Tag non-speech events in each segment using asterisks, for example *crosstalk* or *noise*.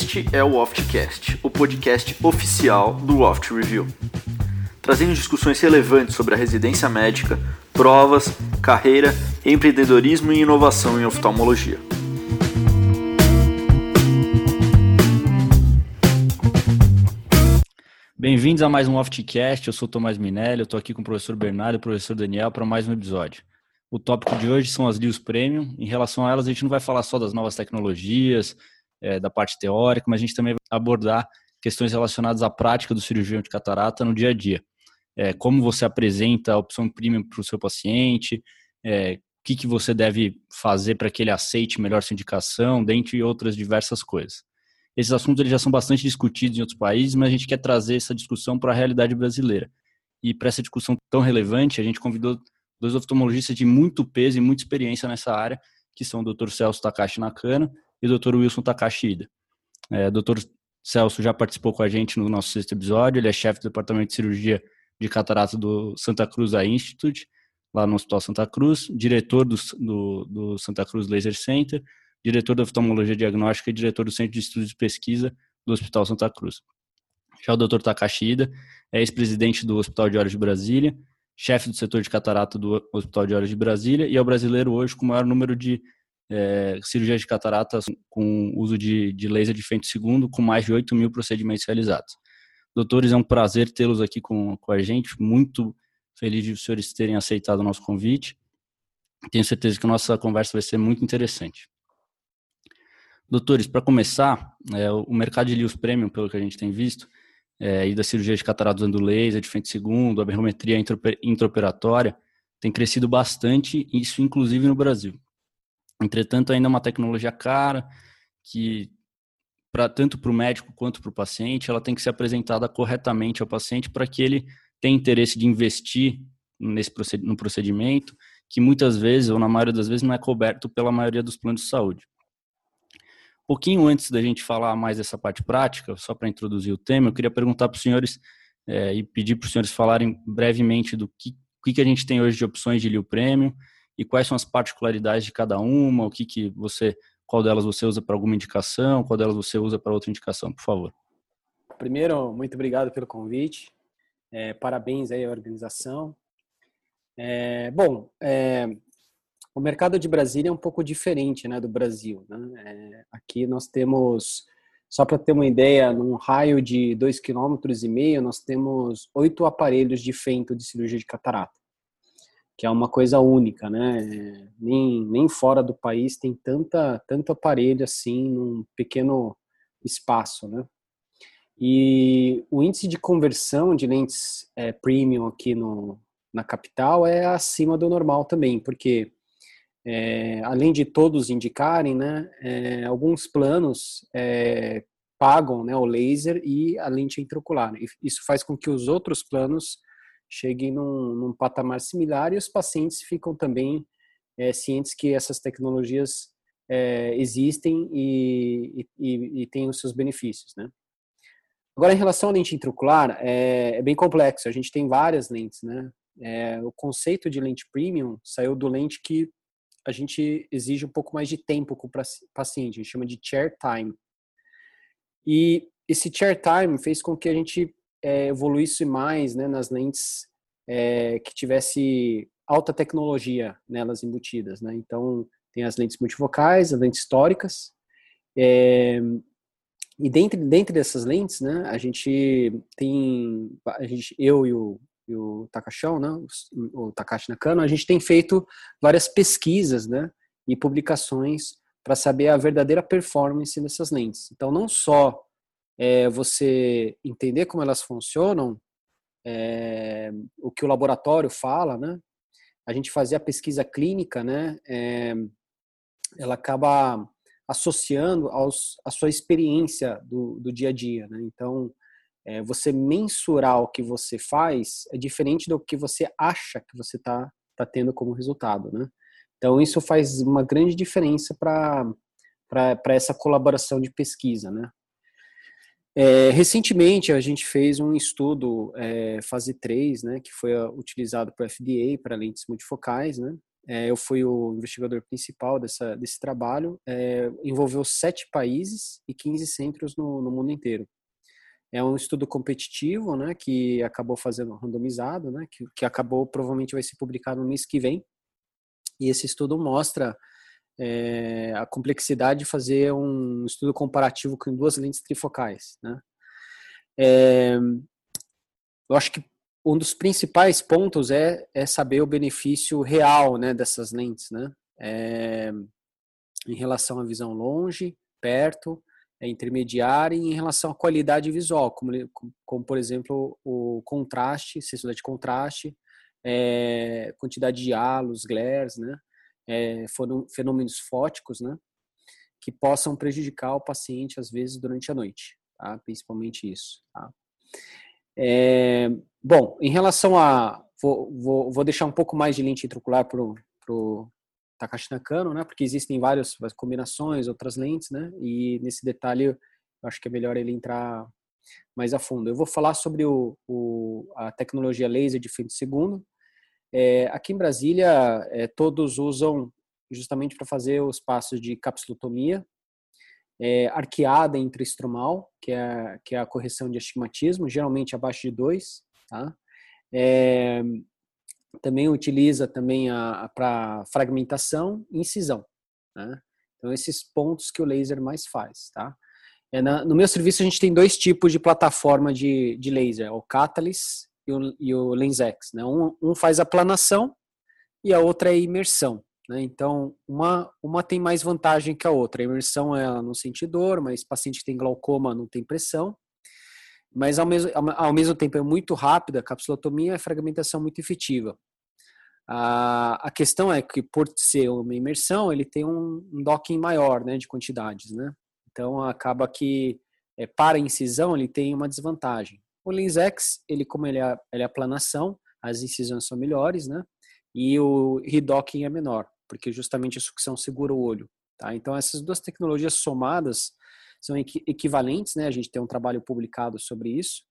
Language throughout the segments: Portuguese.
Este é o Oftcast, o podcast oficial do Oft Review, trazendo discussões relevantes sobre a residência médica, provas, carreira, empreendedorismo e inovação em oftalmologia. Bem-vindos a mais um Oftcast, eu sou Tomás Minelli, eu estou aqui com o professor Bernardo e o professor Daniel para mais um episódio. O tópico de hoje são as Lios Premium. Em relação a elas, a gente não vai falar só das novas tecnologias, é, da parte teórica, mas a gente também vai abordar questões relacionadas à prática do cirurgião de catarata no dia a dia. É, como você apresenta a opção premium para o seu paciente, é, o que, que você deve fazer para que ele aceite melhor sua indicação, dentre outras diversas coisas. Esses assuntos eles já são bastante discutidos em outros países, mas a gente quer trazer essa discussão para a realidade brasileira. E para essa discussão tão relevante, a gente convidou dois oftalmologistas de muito peso e muita experiência nessa área, que são o Dr. Celso Takashi Nakano e o Dr. Wilson Takashi Ida. É, Dr. Celso já participou com a gente no nosso sexto episódio, ele é chefe do departamento de cirurgia de catarata do Santa Cruz Eye Institute, lá no Hospital Santa Cruz, diretor do, do, do Santa Cruz Laser Center, diretor da oftalmologia diagnóstica e diretor do Centro de Estudos de Pesquisa do Hospital Santa Cruz. Já o Dr. Takashi Ida é ex-presidente do Hospital de Olhos de Brasília, chefe do setor de catarata do Hospital de Olhos de Brasília e é o brasileiro hoje com o maior número de é, cirurgias de catarata com uso de, de laser de feito segundo, com mais de 8 mil procedimentos realizados. Doutores, é um prazer tê-los aqui com, com a gente, muito feliz de os senhores terem aceitado o nosso convite. Tenho certeza que a nossa conversa vai ser muito interessante. Doutores, para começar, é, o mercado de Lios Premium, pelo que a gente tem visto, é, e da cirurgia de catarata usando laser, de frente segundo, a berrometria intraoperatória, tem crescido bastante, isso inclusive no Brasil. Entretanto, ainda é uma tecnologia cara, que pra, tanto para o médico quanto para o paciente, ela tem que ser apresentada corretamente ao paciente para que ele tenha interesse de investir nesse no procedimento, que muitas vezes, ou na maioria das vezes, não é coberto pela maioria dos planos de saúde. Pouquinho antes da gente falar mais dessa parte prática, só para introduzir o tema, eu queria perguntar para os senhores é, e pedir para os senhores falarem brevemente do que, que, a gente tem hoje de opções de Liu Premium e quais são as particularidades de cada uma, o que, que você, qual delas você usa para alguma indicação, qual delas você usa para outra indicação, por favor. Primeiro, muito obrigado pelo convite, é, parabéns aí à organização. É, bom, é, o mercado de Brasília é um pouco diferente né, do Brasil. Né? É, aqui nós temos, só para ter uma ideia, num raio de 2,5 km, nós temos oito aparelhos de fento de cirurgia de catarata, que é uma coisa única. Né? Nem, nem fora do país tem tanta, tanto aparelho assim num pequeno espaço. Né? E o índice de conversão de lentes é, premium aqui no, na capital é acima do normal também, porque é, além de todos indicarem, né, é, alguns planos é, pagam né, o laser e a lente intraocular. Isso faz com que os outros planos cheguem num, num patamar similar e os pacientes ficam também é, cientes que essas tecnologias é, existem e, e, e, têm os seus benefícios, né? Agora, em relação à lente intraocular, é, é bem complexo. A gente tem várias lentes, né? É, o conceito de lente premium saiu do lente que a gente exige um pouco mais de tempo com o paciente, a gente chama de chair time. E esse chair time fez com que a gente é, evoluísse mais né, nas lentes é, que tivesse alta tecnologia nelas embutidas. Né? Então, tem as lentes multifocais, as lentes históricas. É, e dentro, dentro dessas lentes, né, a gente tem, a gente, eu e o e o Takashão, né, o, Takashi Nakano, a gente tem feito várias pesquisas, né, e publicações para saber a verdadeira performance dessas lentes. Então, não só é, você entender como elas funcionam, é, o que o laboratório fala, né, a gente fazer a pesquisa clínica, né, é, ela acaba associando aos, a sua experiência do, do dia a dia, né? Então, é, você mensurar o que você faz é diferente do que você acha que você está tá tendo como resultado, né? Então, isso faz uma grande diferença para essa colaboração de pesquisa, né? É, recentemente, a gente fez um estudo é, fase 3, né, que foi utilizado para FDA, para lentes multifocais, né? é, eu fui o investigador principal dessa, desse trabalho, é, envolveu sete países e 15 centros no, no, mundo inteiro. É um estudo competitivo, né, que acabou fazendo randomizado, né, que, que acabou provavelmente vai ser publicado no mês que vem. E esse estudo mostra é, a complexidade de fazer um estudo comparativo com duas lentes trifocais, né. É, eu acho que um dos principais pontos é, é saber o benefício real né, dessas lentes, né? É, em relação à visão longe, perto, é intermediária e em relação à qualidade visual, como, como por exemplo o contraste, sensibilidade de contraste, é, quantidade de halos, glares, né? É, foram fenômenos fóticos, né? Que possam prejudicar o paciente às vezes durante a noite, tá? Principalmente isso, tá? É, bom, em relação a. Vou, vou, vou, deixar um pouco mais de lente intraocular para o Takashi Nakano, né? Porque existem várias, combinações, outras lentes, né? E nesse detalhe eu acho que é melhor ele entrar mais a fundo. Eu vou falar sobre o, o a tecnologia laser de frente segundo. É, aqui em Brasília, é, todos usam justamente para fazer os passos de capsulotomia, é, arqueada intraestromal, que é, que é a correção de astigmatismo, geralmente abaixo de 2, tá? É, também utiliza também para fragmentação e incisão, né? Então, esses pontos que o laser mais faz, tá? É na, no meu serviço, a gente tem dois tipos de plataforma de, de laser, o Catalyst e o, e o né? Um, um faz aplanação e a outra é imersão. Né? Então, uma, uma tem mais vantagem que a outra. A imersão ela não sente dor, mas paciente que tem glaucoma não tem pressão. Mas ao mesmo, ao mesmo tempo é muito rápida, a capsulotomia é fragmentação muito efetiva. A, a questão é que por ser uma imersão, ele tem um, um docking maior né, de quantidades. Né? Então acaba que é, para a incisão ele tem uma desvantagem. O LensX, ele como ele é, ele é aplanação, as incisões são melhores, né? E o redocking é menor porque justamente a sucção segura o olho. Tá? Então, essas duas tecnologias somadas são equivalentes, né? A gente tem um trabalho publicado sobre isso,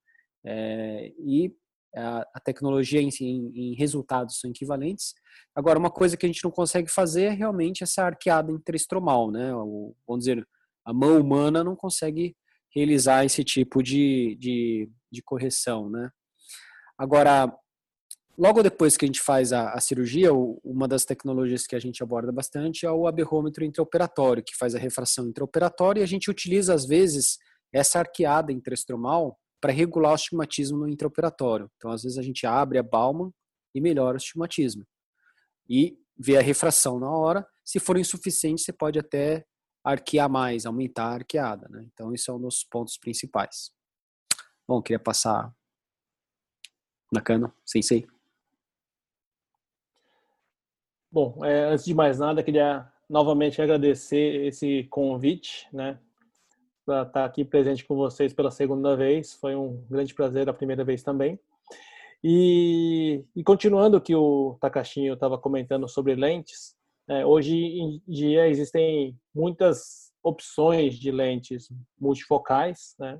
é, e a, a tecnologia em, em, em, resultados são equivalentes. Agora, uma coisa que a gente não consegue fazer é realmente essa arqueada interestromal, né? O, vamos dizer, a mão humana não consegue realizar esse tipo de, de, de correção, né? Agora, Logo depois que a gente faz a, a, cirurgia, uma das tecnologias que a gente aborda bastante é o aberrômetro intraoperatório, que faz a refração intraoperatória e a gente utiliza, às vezes, essa arqueada intraestromal para regular o estigmatismo no intraoperatório. Então, às vezes, a gente abre a Bauman e melhora o estigmatismo. E vê a refração na hora. Se for insuficiente, você pode até arquear mais, aumentar a arqueada. Né? Então, isso é um dos pontos principais. Bom, queria passar na cana, sem sei. Bom, é, antes de mais nada, queria novamente agradecer esse convite, né, para estar aqui presente com vocês pela segunda vez. Foi um grande prazer a primeira vez também. E, e continuando o que o Takashinho estava comentando sobre lentes, é, hoje em dia existem muitas opções de lentes multifocais, né?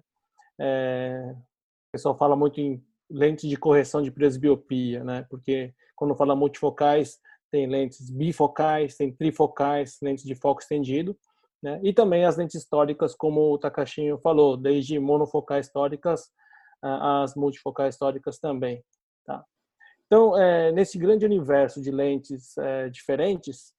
É, o pessoal fala muito em lentes de correção de presbiopia, né? Porque quando fala multifocais, tem lentes bifocais, tem trifocais, lentes de foco estendido, né? E também as lentes históricas, como o Takashinho falou, desde monofocais históricas às multifocais históricas também, tá? Então, é, nesse grande universo de lentes é, diferentes,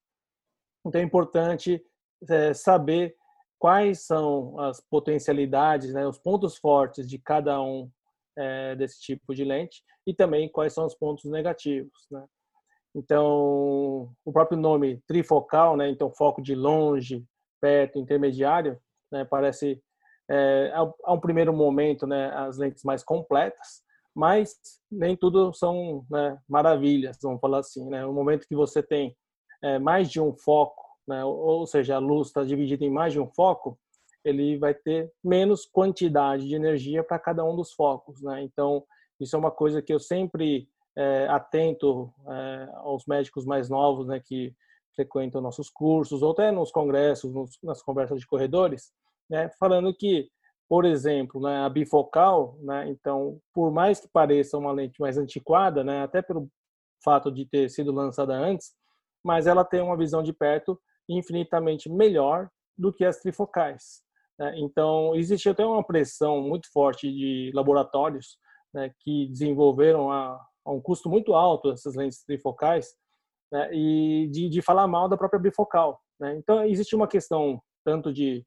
então é importante é, saber quais são as potencialidades, né, os pontos fortes de cada um é, desse tipo de lente e também quais são os pontos negativos, né? Então, o próprio nome trifocal, né? Então, foco de longe, perto, intermediário, né? Parece, é, a um primeiro momento, né? As lentes mais completas, mas nem tudo são né, maravilhas, vamos falar assim, né? No momento que você tem é, mais de um foco, né? Ou seja, a luz está dividida em mais de um foco, ele vai ter menos quantidade de energia para cada um dos focos, né? Então, isso é uma coisa que eu sempre é, atento é, aos médicos mais novos, né, que frequentam nossos cursos, ou até nos congressos, nos, nas conversas de corredores, né, falando que, por exemplo, né, a bifocal, né, então, por mais que pareça uma lente mais antiquada, né, até pelo fato de ter sido lançada antes, mas ela tem uma visão de perto infinitamente melhor do que as trifocais. Né? Então, existe até uma pressão muito forte de laboratórios né, que desenvolveram a, a, um custo muito alto essas lentes trifocais né, e de, de, falar mal da própria bifocal. Né? Então, existe uma questão tanto de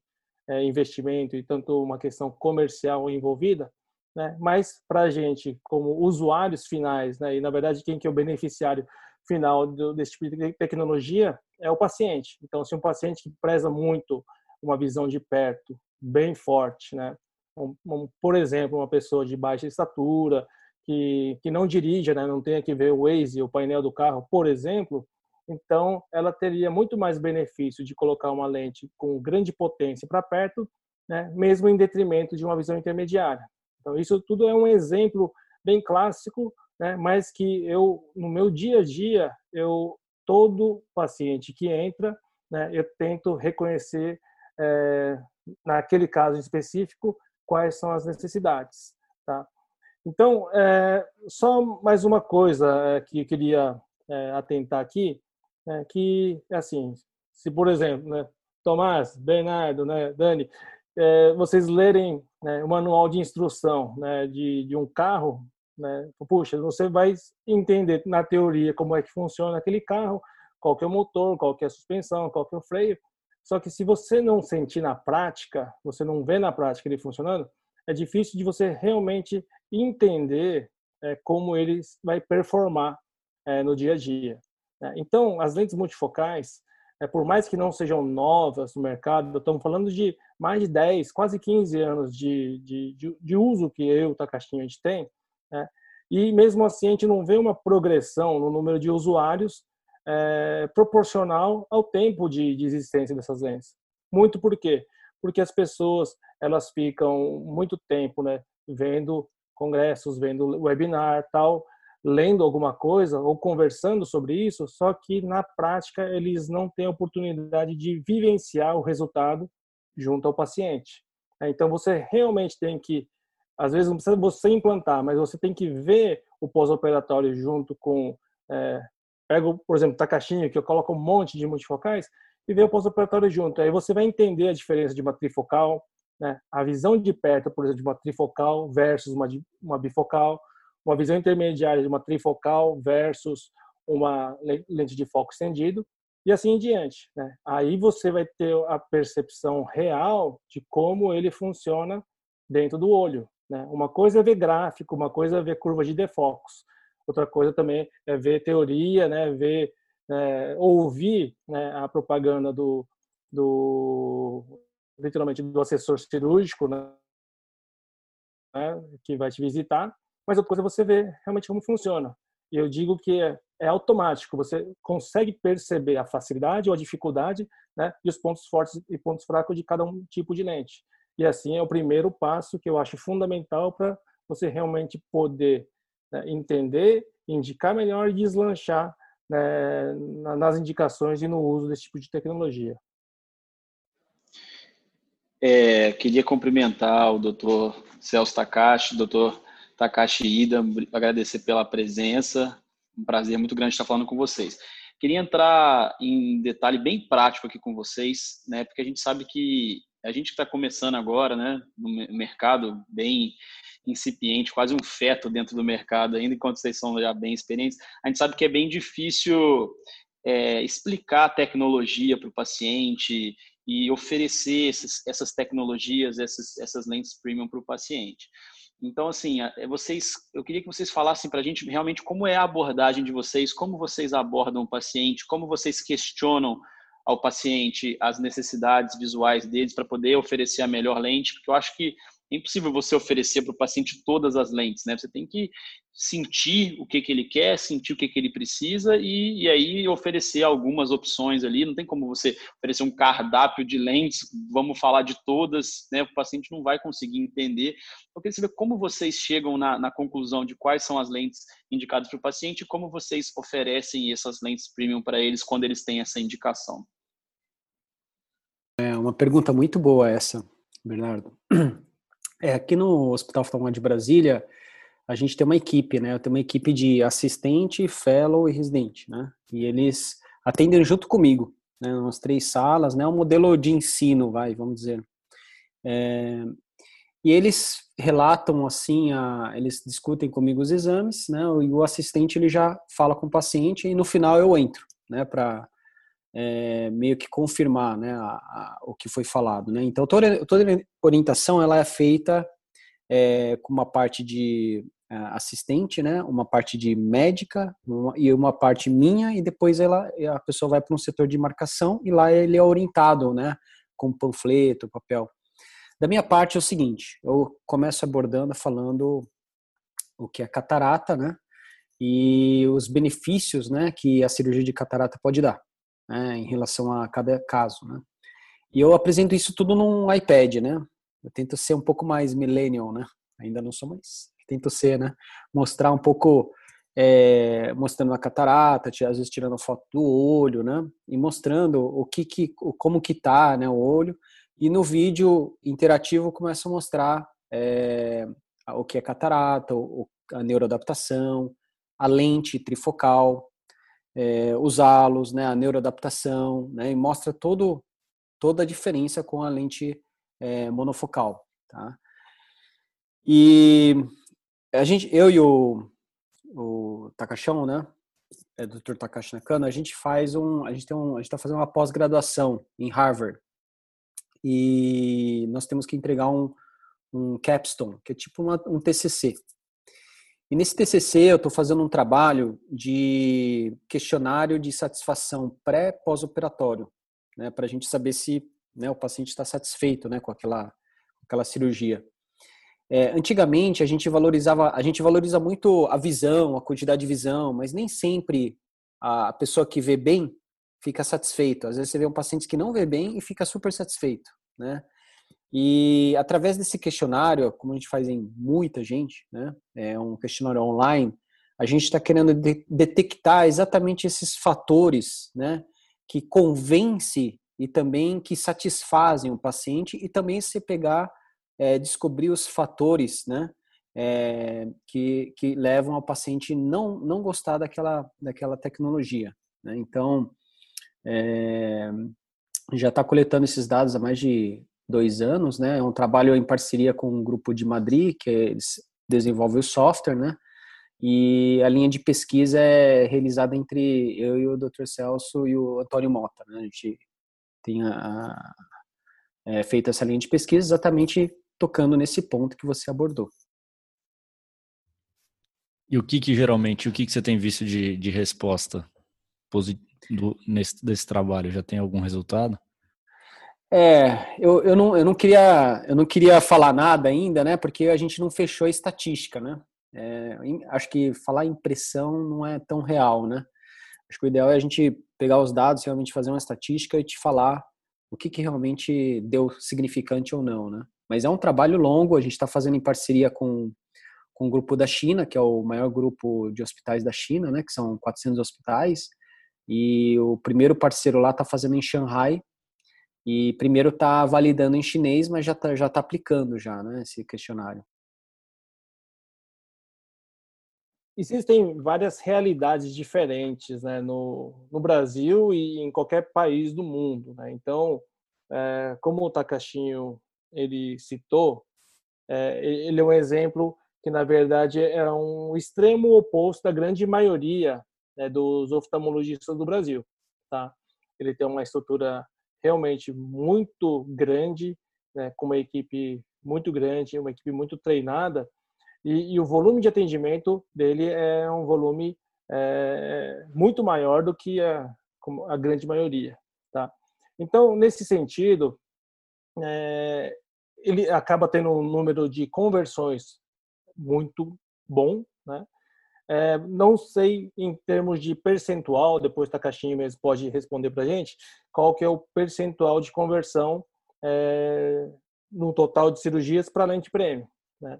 é, investimento e tanto uma questão comercial envolvida, né? mas para a gente, como usuários finais, né? e na verdade quem que é o beneficiário final do, desse tipo de tecnologia é o paciente. Então, se um paciente que preza muito uma visão de perto bem forte, né? Um, um, por exemplo, uma pessoa de baixa estatura, que, que não dirija, né? não tenha que ver o Waze, o painel do carro, por exemplo, então ela teria muito mais benefício de colocar uma lente com grande potência para perto, né? mesmo em detrimento de uma visão intermediária. Então isso tudo é um exemplo bem clássico, né? mas que eu no meu dia a dia eu todo paciente que entra, né? eu tento reconhecer é, naquele caso específico quais são as necessidades, tá? Então, é, só mais uma coisa é, que eu queria é, atentar aqui, é que, assim, se, por exemplo, né, Tomás, Bernardo, né, Dani, vocês lerem né, o manual de instrução né, de, de um carro, né, puxa, você vai entender na teoria como é que funciona aquele carro, qual que é o motor, qual que é a suspensão, qual que é o freio, só que se você não sentir na prática, você não vê na prática ele funcionando, é difícil de você realmente entender é, como ele vai performar é, no dia a dia. Né? Então, as lentes multifocais, é, por mais que não sejam novas no mercado, estamos falando de mais de 10, quase 15 anos de, de, de, de uso que eu, o Takashi, a gente tem, né? e mesmo assim a gente não vê uma progressão no número de usuários é, proporcional ao tempo de, de existência dessas lentes. Muito por quê? Porque as pessoas elas ficam muito tempo, né, vendo congressos, vendo webinar, tal, lendo alguma coisa ou conversando sobre isso, só que na prática eles não têm oportunidade de vivenciar o resultado junto ao paciente. Então você realmente tem que, às vezes não precisa você implantar, mas você tem que ver o pós-operatório junto com é, pego, por exemplo, Takashinho, que eu coloco um monte de multifocais, e vê o pós-operatório junto. Aí você vai entender a diferença de uma trifocal, né? a visão de perto, por exemplo, de uma trifocal versus uma, uma bifocal, uma visão intermediária de uma trifocal versus uma lente de foco estendido, e assim em diante. Né? Aí você vai ter a percepção real de como ele funciona dentro do olho. Né? Uma coisa é ver gráfico, uma coisa é ver curva de defocos. Outra coisa também é ver teoria, né, ver, é, ouvir né, a propaganda do, do, literalmente, do assessor cirúrgico, né, que vai te visitar, mas outra coisa é você ver realmente como funciona. E eu digo que é, é automático, você consegue perceber a facilidade ou a dificuldade né, e os pontos fortes e pontos fracos de cada um tipo de lente. E assim é o primeiro passo que eu acho fundamental para você realmente poder né, entender, indicar melhor e deslanchar né, nas indicações e no uso desse tipo de tecnologia. É, queria cumprimentar o doutor Celso Takashi, doutor Takashi Ida, agradecer pela presença, um prazer muito grande estar falando com vocês. Queria entrar em detalhe bem prático aqui com vocês, né, porque a gente sabe que a gente está começando agora, né, no mercado bem incipiente, quase um feto dentro do mercado ainda, enquanto vocês são já bem experientes, a gente sabe que é bem difícil é, explicar a tecnologia para o paciente e oferecer esses, essas tecnologias, essas, essas lentes premium para o paciente. Então, assim, vocês, eu queria que vocês falassem para a gente realmente como é a abordagem de vocês, como vocês abordam o paciente, como vocês questionam ao paciente as necessidades visuais deles para poder oferecer a melhor lente, porque eu acho que é impossível você oferecer para o paciente todas as lentes, né? Você tem que sentir o que, que ele quer, sentir o que, que ele precisa e, e aí oferecer algumas opções ali. Não tem como você oferecer um cardápio de lentes, vamos falar de todas, né? O paciente não vai conseguir entender. Eu queria saber como vocês chegam na, na conclusão de quais são as lentes indicadas para o paciente e como vocês oferecem essas lentes premium para eles quando eles têm essa indicação. É uma pergunta muito boa essa, Bernardo. É, aqui no Hospital Oftalmológico de Brasília, a gente tem uma equipe, né? Eu tenho uma equipe de assistente, fellow e residente, né? E eles atendem junto comigo, né, umas três salas, né, um modelo de ensino, vai, vamos dizer. É, e eles relatam assim, a, eles discutem comigo os exames, né, e o assistente ele já fala com o paciente e no final eu entro, né, para é, meio que confirmar, né, a, a, o que foi falado, né. Então toda, toda orientação ela é feita é, com uma parte de é, assistente, né, uma parte de médica uma, e uma parte minha e depois ela a pessoa vai para um setor de marcação e lá ele é orientado, né, com panfleto, papel. Da minha parte é o seguinte, eu começo abordando falando o que é catarata, né, e os benefícios, né, que a cirurgia de catarata pode dar, né, em relação a cada caso, né. E eu apresento isso tudo num iPad, né. Eu tento ser um pouco mais millennial, né. Ainda não sou mais tento ser, né? Mostrar um pouco, é, mostrando a catarata, às vezes tirando foto do olho, né? E mostrando o que, que como que tá, né? O olho. E no vídeo interativo começa a mostrar é, o que é catarata, a neuroadaptação, a lente trifocal, é, os halos, né? A neuroadaptação, né? E mostra todo toda a diferença com a lente é, monofocal, tá? E a gente, eu e o, o Takashão, né? É Dr. Takashi Nakano, a gente faz um, a gente tem um, a gente está fazendo uma pós-graduação em Harvard e nós temos que entregar um, um capstone, que é tipo uma, um TCC. E nesse TCC eu estou fazendo um trabalho de questionário de satisfação pré-pós-operatório, né, para a gente saber se né, o paciente está satisfeito, né, com aquela, aquela cirurgia. É, antigamente a gente valorizava, a gente valoriza muito a visão, a quantidade de visão, mas nem sempre a pessoa que vê bem fica satisfeita. Às vezes você vê um paciente que não vê bem e fica super satisfeito, né? E através desse questionário, como a gente faz em muita gente, né? É um questionário online. A gente está querendo de detectar exatamente esses fatores, né? Que convence e também que satisfazem o paciente e também se pegar é, descobrir os fatores, né, é, que, que levam ao paciente não não gostar daquela daquela tecnologia. Né? Então, é, já está coletando esses dados há mais de dois anos, né? É um trabalho em parceria com um grupo de Madrid que eles desenvolvem o software, né? E a linha de pesquisa é realizada entre eu e o Dr. Celso e o Antônio Mota, né? A gente tem a, a é, feito essa linha de pesquisa exatamente tocando nesse ponto que você abordou. E o que que geralmente, o que que você tem visto de, de resposta do, nesse, desse trabalho? Já tem algum resultado? É, eu, eu, não, eu, não queria, eu não queria falar nada ainda, né? Porque a gente não fechou a estatística, né? É, acho que falar impressão não é tão real, né? Acho que o ideal é a gente pegar os dados, realmente fazer uma estatística e te falar o que, que realmente deu significante ou não, né? Mas é um trabalho longo, a gente está fazendo em parceria com, com o grupo da China, que é o maior grupo de hospitais da China, né, que são 400 hospitais, e o primeiro parceiro lá está fazendo em Shanghai, e primeiro está validando em chinês, mas já está já tá aplicando já, né, esse questionário. Existem várias realidades diferentes né, no, no Brasil e em qualquer país do mundo. Né? Então, é, como o Takashinho ele citou, é, ele é um exemplo que, na verdade, é um extremo oposto da grande maioria né, dos oftalmologistas do Brasil. Tá? Ele tem uma estrutura realmente muito grande, né, com uma equipe muito grande, uma equipe muito treinada, e, e o volume de atendimento dele é um volume é, muito maior do que a, a grande maioria. Tá? Então, nesse sentido, é, ele acaba tendo um número de conversões muito bom, né? É, não sei em termos de percentual, depois Takashinho mesmo pode responder para gente, qual que é o percentual de conversão é, no total de cirurgias para lente prêmio. Né?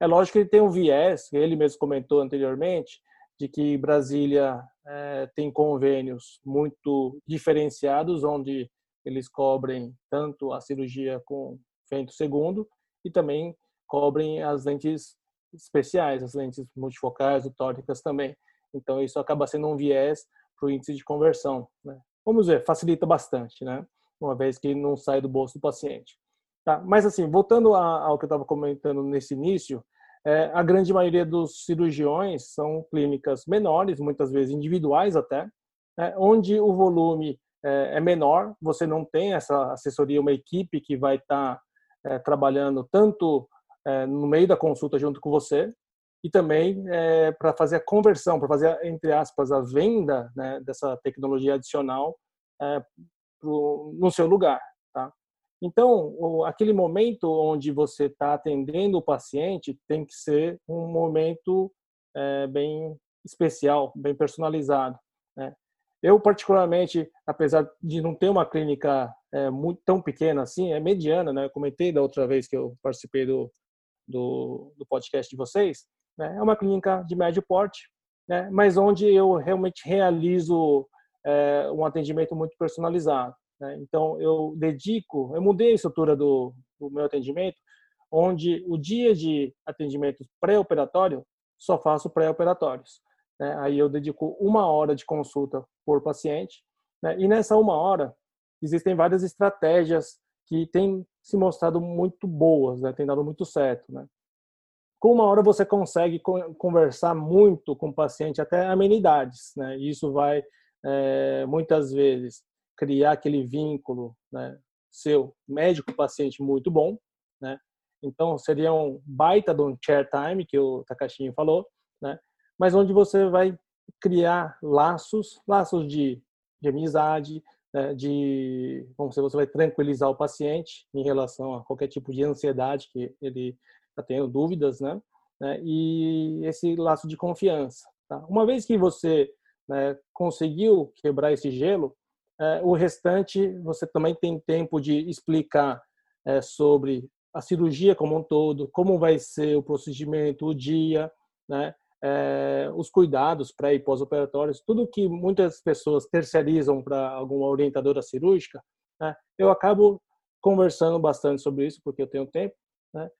É lógico que ele tem um viés, ele mesmo comentou anteriormente, de que Brasília é, tem convênios muito diferenciados, onde eles cobrem tanto a cirurgia com Fento segundo e também cobrem as lentes especiais, as lentes multifocais, utóricas também. Então isso acaba sendo um viés para o índice de conversão. Né? Vamos ver, facilita bastante, né? Uma vez que não sai do bolso do paciente. Tá? Mas assim, voltando ao que eu estava comentando nesse início, é, a grande maioria dos cirurgiões são clínicas menores, muitas vezes individuais até, né? onde o volume é, é, menor, você não tem essa assessoria, uma equipe que vai estar tá, é, trabalhando tanto é, no meio da consulta junto com você, e também é, para fazer a conversão, para fazer, entre aspas, a venda né, dessa tecnologia adicional é, pro, no seu lugar. Tá? Então, o, aquele momento onde você está atendendo o paciente tem que ser um momento é, bem especial, bem personalizado. Né? Eu, particularmente, apesar de não ter uma clínica é, muito tão pequena assim, é mediana, né? Eu comentei da outra vez que eu participei do, do, do podcast de vocês, né? É uma clínica de médio porte, né? mas onde eu realmente realizo é, um atendimento muito personalizado. Né? Então, eu dedico, eu mudei a estrutura do, do meu atendimento, onde o dia de atendimento pré-operatório só faço pré-operatórios. Né? Aí eu dedico uma hora de consulta por paciente, né? e nessa uma hora existem várias estratégias que têm se mostrado muito boas, né? tem dado muito certo. Né? com uma hora você consegue conversar muito com o paciente, até amenidades, né? Isso vai é, muitas vezes criar aquele vínculo, né? Seu médico-paciente muito bom, né? Então seria um baita de um chair time que o Takashi falou, né? Mas onde você vai criar laços, laços de, de amizade, né? de, dizer, você vai tranquilizar o paciente em relação a qualquer tipo de ansiedade que ele está tendo dúvidas, né? né? E esse laço de confiança. Tá? Uma vez que você né, conseguiu quebrar esse gelo, é, o restante você também tem tempo de explicar é, sobre a cirurgia como um todo, como vai ser o procedimento, o dia, né? É, os cuidados pré e pós-operatórios, tudo que muitas pessoas terceirizam para alguma orientadora cirúrgica, né? eu acabo conversando bastante sobre isso porque eu tenho tempo, né?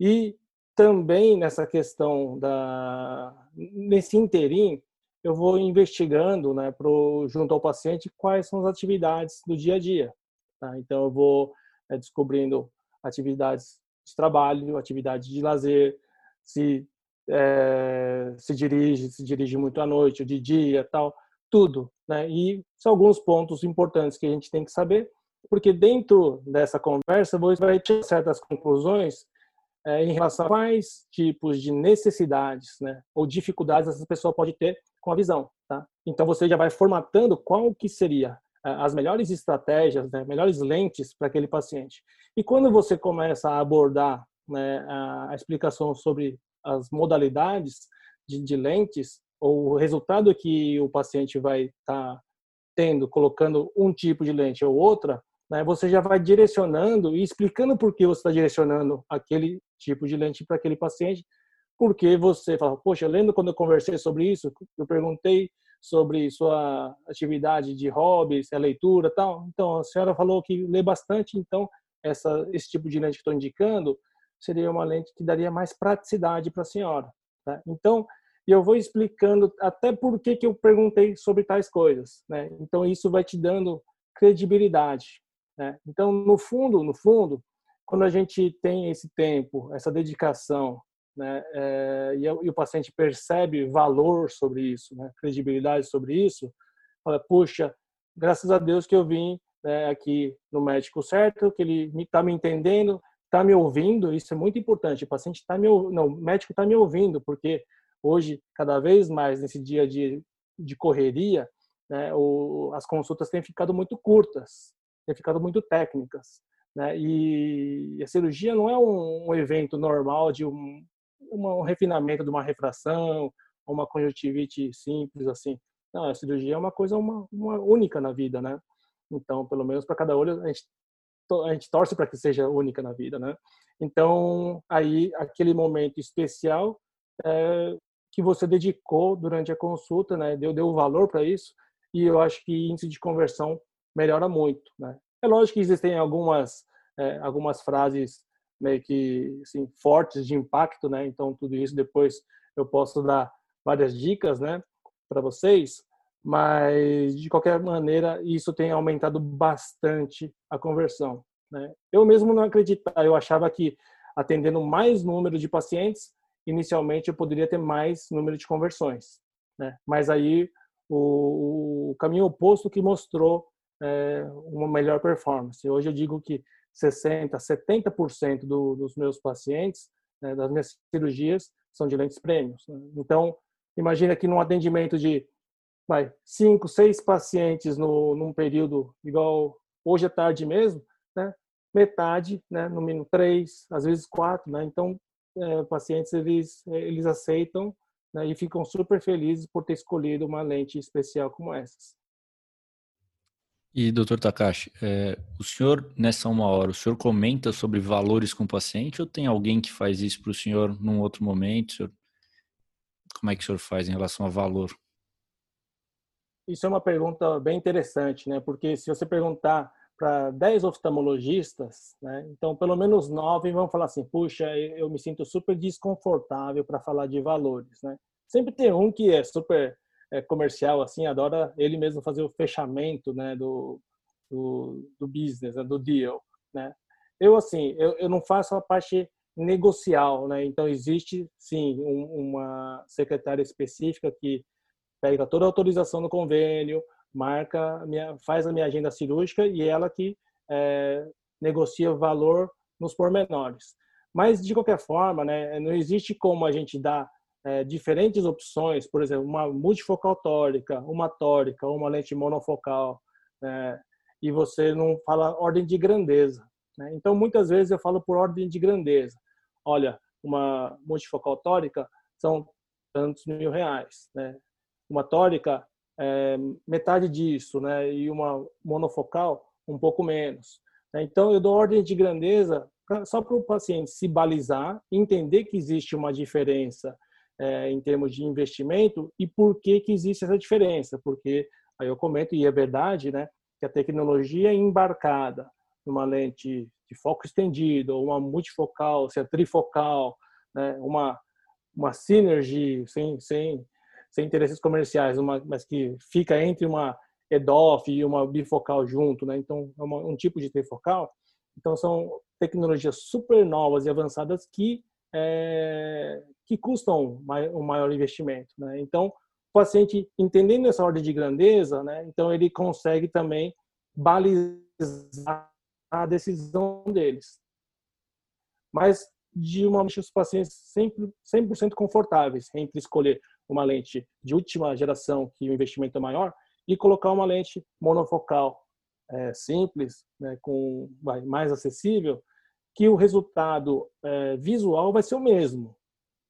E também nessa questão da nesse interim, eu vou investigando, né, pro, junto ao paciente quais são as atividades do dia a dia. Tá? Então eu vou é, descobrindo atividades de trabalho, atividades de lazer, se é, se dirige, se dirige muito à noite, de dia, tal, tudo, né? E são alguns pontos importantes que a gente tem que saber, porque dentro dessa conversa você vai ter certas conclusões é, em relação a quais tipos de necessidades né, ou dificuldades essa pessoa pode ter com a visão. Tá? Então você já vai formatando qual que seria é, as melhores estratégias, né, melhores lentes para aquele paciente. E quando você começa a abordar né, a, explicação sobre as modalidades de, de, lentes ou o resultado que o paciente vai estar tá tendo colocando um tipo de lente ou outra, né, você já vai direcionando e explicando por que você está direcionando aquele tipo de lente para aquele paciente, porque você fala, poxa, lembro quando eu conversei sobre isso, eu perguntei sobre sua atividade de hobbies, a leitura tal. Então, a senhora falou que lê bastante, então essa, esse tipo de lente que estou indicando seria uma lente que daria mais praticidade para a senhora. Tá? Então, eu vou explicando até por que, que eu perguntei sobre tais coisas. Né? Então, isso vai te dando credibilidade. Né? Então, no fundo, no fundo, quando a gente tem esse tempo, essa dedicação, né, é, e, e, o paciente percebe valor sobre isso, né, credibilidade sobre isso, fala, puxa, graças a Deus que eu vim né, aqui no médico certo, que ele está me entendendo, está me ouvindo, isso é muito importante. O paciente está me não, o médico está me ouvindo, porque hoje cada vez mais nesse dia de, de correria, né, o, as consultas têm ficado muito curtas têm ficado muito técnicas. Né? E a cirurgia não é um, um evento normal de um, uma, um refinamento de uma refração, uma conjuntivite simples assim. Não, a cirurgia é uma coisa uma, uma única na vida, né? Então, pelo menos para cada olho, a gente, a gente torce para que seja única na vida, né? Então, aí, aquele momento especial é, que você dedicou durante a consulta, né? Deu, deu valor para isso. E eu acho que índice de conversão melhora muito, né? É lógico que existem algumas é, algumas frases meio que assim, fortes de impacto, né? Então tudo isso depois eu posso dar várias dicas, né, para vocês. Mas de qualquer maneira isso tem aumentado bastante a conversão. Né? Eu mesmo não acreditava, eu achava que atendendo mais número de pacientes, inicialmente eu poderia ter mais número de conversões, né? Mas aí o, o caminho oposto que mostrou é, uma melhor performance. Hoje eu digo que 60, 70% do, dos meus pacientes, né, das minhas cirurgias, são de lentes prêmios. Né? Então, imagina que num atendimento de vai, cinco, seis pacientes no, num período igual hoje à tarde mesmo, né? metade, né? no mínimo três, às vezes quatro. Né? Então, é, pacientes eles, eles aceitam né? e ficam super felizes por ter escolhido uma lente especial como essa. E, doutor Takashi, é, o senhor, nessa uma hora, o senhor comenta sobre valores com o paciente ou tem alguém que faz isso para o senhor num outro momento? Senhor, como é que o senhor faz em relação a valor? Isso é uma pergunta bem interessante, né? Porque se você perguntar para 10 oftalmologistas, né? Então, pelo menos nove vão falar assim: puxa, eu me sinto super desconfortável para falar de valores, né? Sempre tem um que é super é, comercial, assim, adora ele mesmo fazer o fechamento, né, do, do, do business, né, do deal, né? Eu, assim, eu, eu não faço a parte negocial, né? Então, existe, sim, um, uma secretária específica que pega toda a autorização do convênio, marca, minha, faz a minha agenda cirúrgica e ela que é, negocia o valor nos pormenores. Mas, de qualquer forma, né, não existe como a gente dar é, diferentes opções, por exemplo, uma multifocal tórica, uma tórica, uma lente monofocal, né, e você não fala ordem de grandeza. Né? Então, muitas vezes eu falo por ordem de grandeza. Olha, uma multifocal tórica são tantos mil reais. Né? Uma tórica, é, metade disso, né? e uma monofocal, um pouco menos. Né? Então, eu dou ordem de grandeza só para o paciente se balizar, entender que existe uma diferença é, em termos de investimento e por que que existe essa diferença? Porque aí eu comento e é verdade, né, que a tecnologia embarcada numa lente de foco estendido, uma multifocal, se é trifocal, né, uma uma synergy sem sem sem interesses comerciais, uma, mas que fica entre uma EDOF e uma bifocal junto, né? Então é uma, um tipo de trifocal. Então são tecnologias super novas e avançadas que é, que custam um maior investimento. Né? Então, o paciente, entendendo essa ordem de grandeza, né, então ele consegue também balizar a decisão deles. Mas, de uma maneira, os pacientes sempre 100% confortáveis entre escolher uma lente de última geração, que o investimento é maior, e colocar uma lente monofocal é, simples, né, com mais acessível, que o resultado é, visual vai ser o mesmo.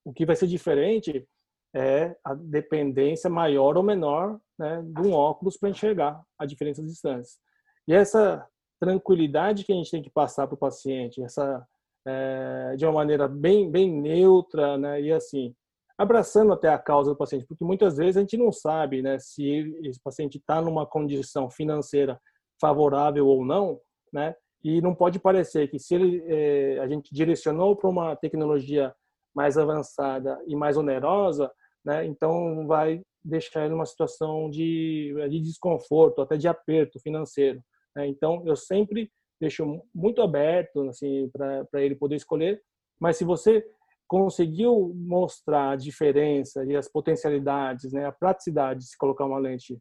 O que vai ser diferente é a dependência maior ou menor né, de um óculos para enxergar a diferença de distâncias. E essa tranquilidade que a gente tem que passar para o paciente, essa é, de uma maneira bem bem neutra, né, e assim abraçando até a causa do paciente, porque muitas vezes a gente não sabe, né, se esse paciente está numa condição financeira favorável ou não, né, e não pode parecer que se ele, é, a gente direcionou para uma tecnologia mais avançada e mais onerosa, né, então vai deixar ele numa situação de, de desconforto, até de aperto financeiro. Né? Então, eu sempre deixo muito aberto assim, para ele poder escolher, mas se você conseguiu mostrar a diferença e as potencialidades, né, a praticidade de se colocar uma lente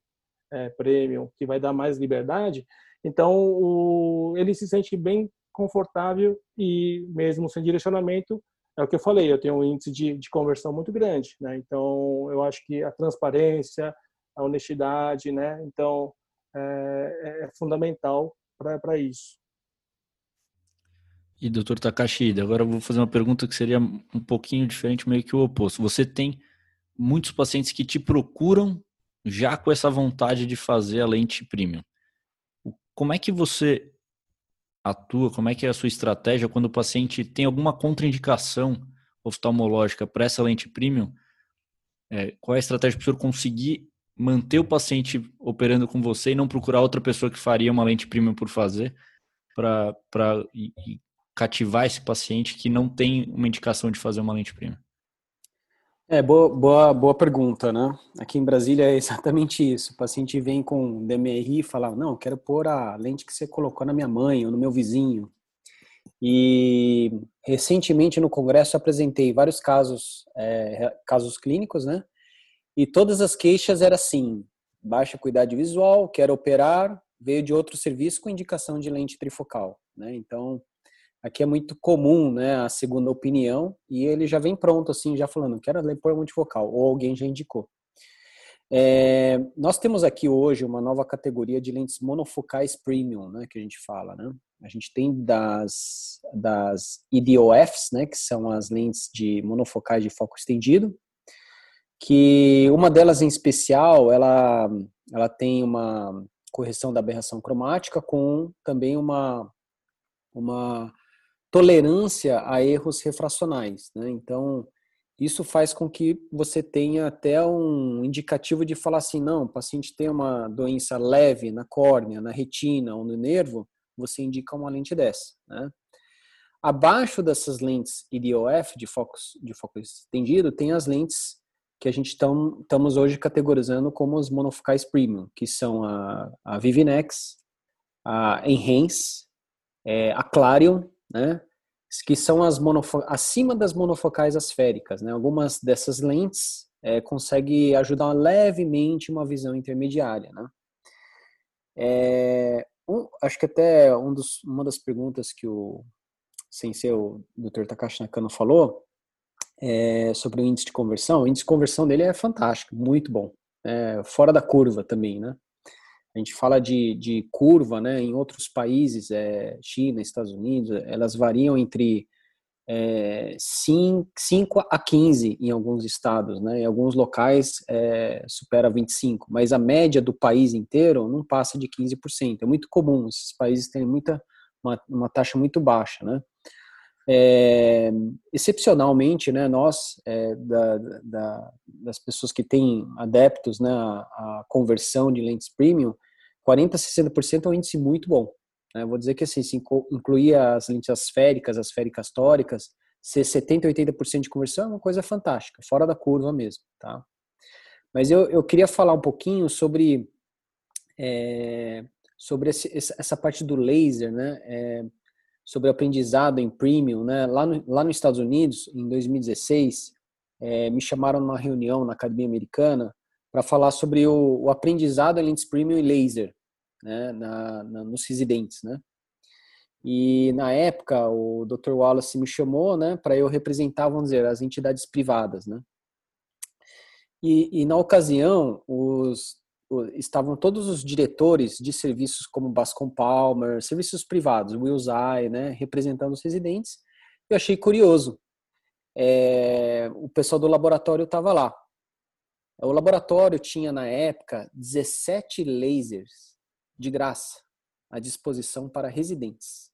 é, premium, que vai dar mais liberdade, então, o, ele se sente bem confortável e mesmo sem direcionamento, é o que eu falei, eu tenho um índice de, de conversão muito grande, né? Então, eu acho que a transparência, a honestidade, né? Então, é, é fundamental para isso. E doutor Takashi, agora eu vou fazer uma pergunta que seria um pouquinho diferente, meio que o oposto. Você tem muitos pacientes que te procuram já com essa vontade de fazer a lente premium. Como é que você atua? Como é que é a sua estratégia quando o paciente tem alguma contraindicação oftalmológica para essa lente premium? É, qual é a estratégia para o senhor conseguir manter o paciente operando com você e não procurar outra pessoa que faria uma lente premium por fazer para cativar esse paciente que não tem uma indicação de fazer uma lente premium? É, boa, boa, boa pergunta, né? Aqui em Brasília é exatamente isso. O paciente vem com DMRI e fala, não, quero pôr a lente que você colocou na minha mãe ou no meu vizinho. E recentemente no congresso apresentei vários casos, é, casos clínicos, né? E todas as queixas eram assim, baixa cuidado visual, quero operar, veio de outro serviço com indicação de lente trifocal, né? Então, Aqui é muito comum, né, a segunda opinião, e ele já vem pronto, assim, já falando, quero pôr multifocal, ou alguém já indicou. É, nós temos aqui hoje uma nova categoria de lentes monofocais premium, né, que a gente fala, né? A gente tem das, das EDOFs, né, que são as lentes de monofocais de foco estendido, que uma delas em especial, ela, ela tem uma correção da aberração cromática com também uma, uma tolerância a erros refracionais. Né? Então, isso faz com que você tenha até um indicativo de falar assim, não, o paciente tem uma doença leve na córnea, na retina ou no nervo, você indica uma lente dessa. Né? Abaixo dessas lentes IDOF, de foco, de foco estendido, tem as lentes que a gente estamos hoje categorizando como os monofocais premium, que são a, a Vivinex, a Enhance, é, a Clarion né? Que são as acima das monofocais asféricas, né? Algumas dessas lentes é, conseguem ajudar levemente uma visão intermediária, né? É, um, acho que até um dos, uma das perguntas que o sensei, o Dr. Takashi Nakano falou, é, sobre o índice de conversão. O índice de conversão dele é fantástico, muito bom. É, fora da curva também, né? A gente fala de, de curva, né? Em outros países, é, China, Estados Unidos, elas variam entre é, 5, 5 a 15 em alguns estados, né? Em alguns locais é, supera 25, mas a média do país inteiro não passa de 15%. É muito comum, esses países têm muita, uma, uma taxa muito baixa, né? É, excepcionalmente, né, nós, é, da, da, das pessoas que têm adeptos né, a conversão de lentes premium, 40% a 60% é um índice muito bom. Né? Vou dizer que assim, se incluir as lentes asféricas, as féricas tóricas, ser 70% a 80% de conversão é uma coisa fantástica, fora da curva mesmo. Tá? Mas eu, eu queria falar um pouquinho sobre, é, sobre esse, essa parte do laser, né? Sobre aprendizado em premium, né? Lá, no, lá nos Estados Unidos, em 2016, é, me chamaram numa reunião na Academia Americana para falar sobre o, o, aprendizado em lentes premium e laser, né? Na, na, nos residentes, né? E na época o Dr. Wallace me chamou, né, para eu representar, vamos dizer, as entidades privadas, né? E, e na ocasião, os, estavam todos os diretores de serviços como Bascom Palmer, serviços privados, Will's Eye, né, representando os residentes. Eu achei curioso. É, o pessoal do laboratório estava lá. O laboratório tinha, na época, 17 lasers de graça à disposição para residentes.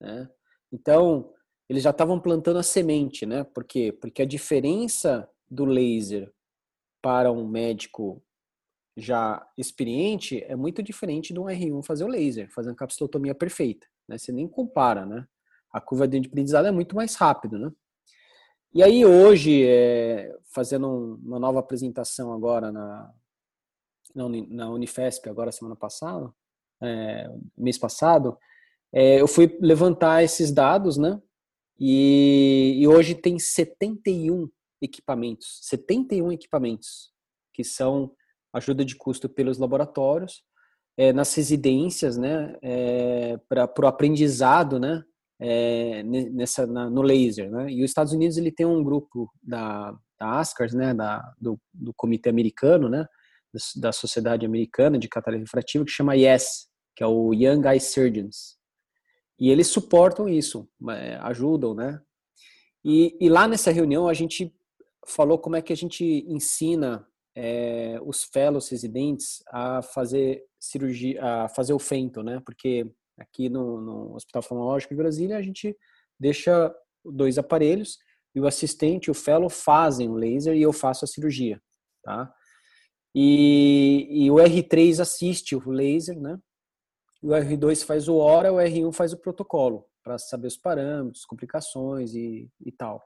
Né? Então, eles já estavam plantando a semente, né? Por quê? Porque a diferença do laser para um médico já experiente é muito diferente de um R1 fazer o laser, fazer a capsulotomia perfeita, né? Você nem compara, né? A curva de aprendizado é muito mais rápido, né? E aí hoje, é, fazendo uma nova apresentação agora na, na Unifesp, agora semana passada, é, mês passado, é, eu fui levantar esses dados, né? E, e hoje tem 71 equipamentos, 71 equipamentos que são ajuda de custo pelos laboratórios, é, nas residências, né, é, para o aprendizado, né, é, nessa, na, no laser, né, e os Estados Unidos ele tem um grupo da, da ASCARS, né, da, do, do comitê americano, né, da Sociedade Americana de Catarata Refrativa, que chama YES, que é o Young Eye Surgeons, e eles suportam isso, é, ajudam, né, e, e lá nessa reunião a gente falou como é que a gente ensina é, os fellows residentes a fazer cirurgia, a fazer o fento, né? Porque aqui no, no Hospital Oftalmológico de Brasília a gente deixa dois aparelhos e o assistente e o fellow fazem o laser e eu faço a cirurgia, tá? E, e o R3 assiste o laser, né? O R2 faz o hora, o R1 faz o protocolo para saber os parâmetros, complicações e, e tal.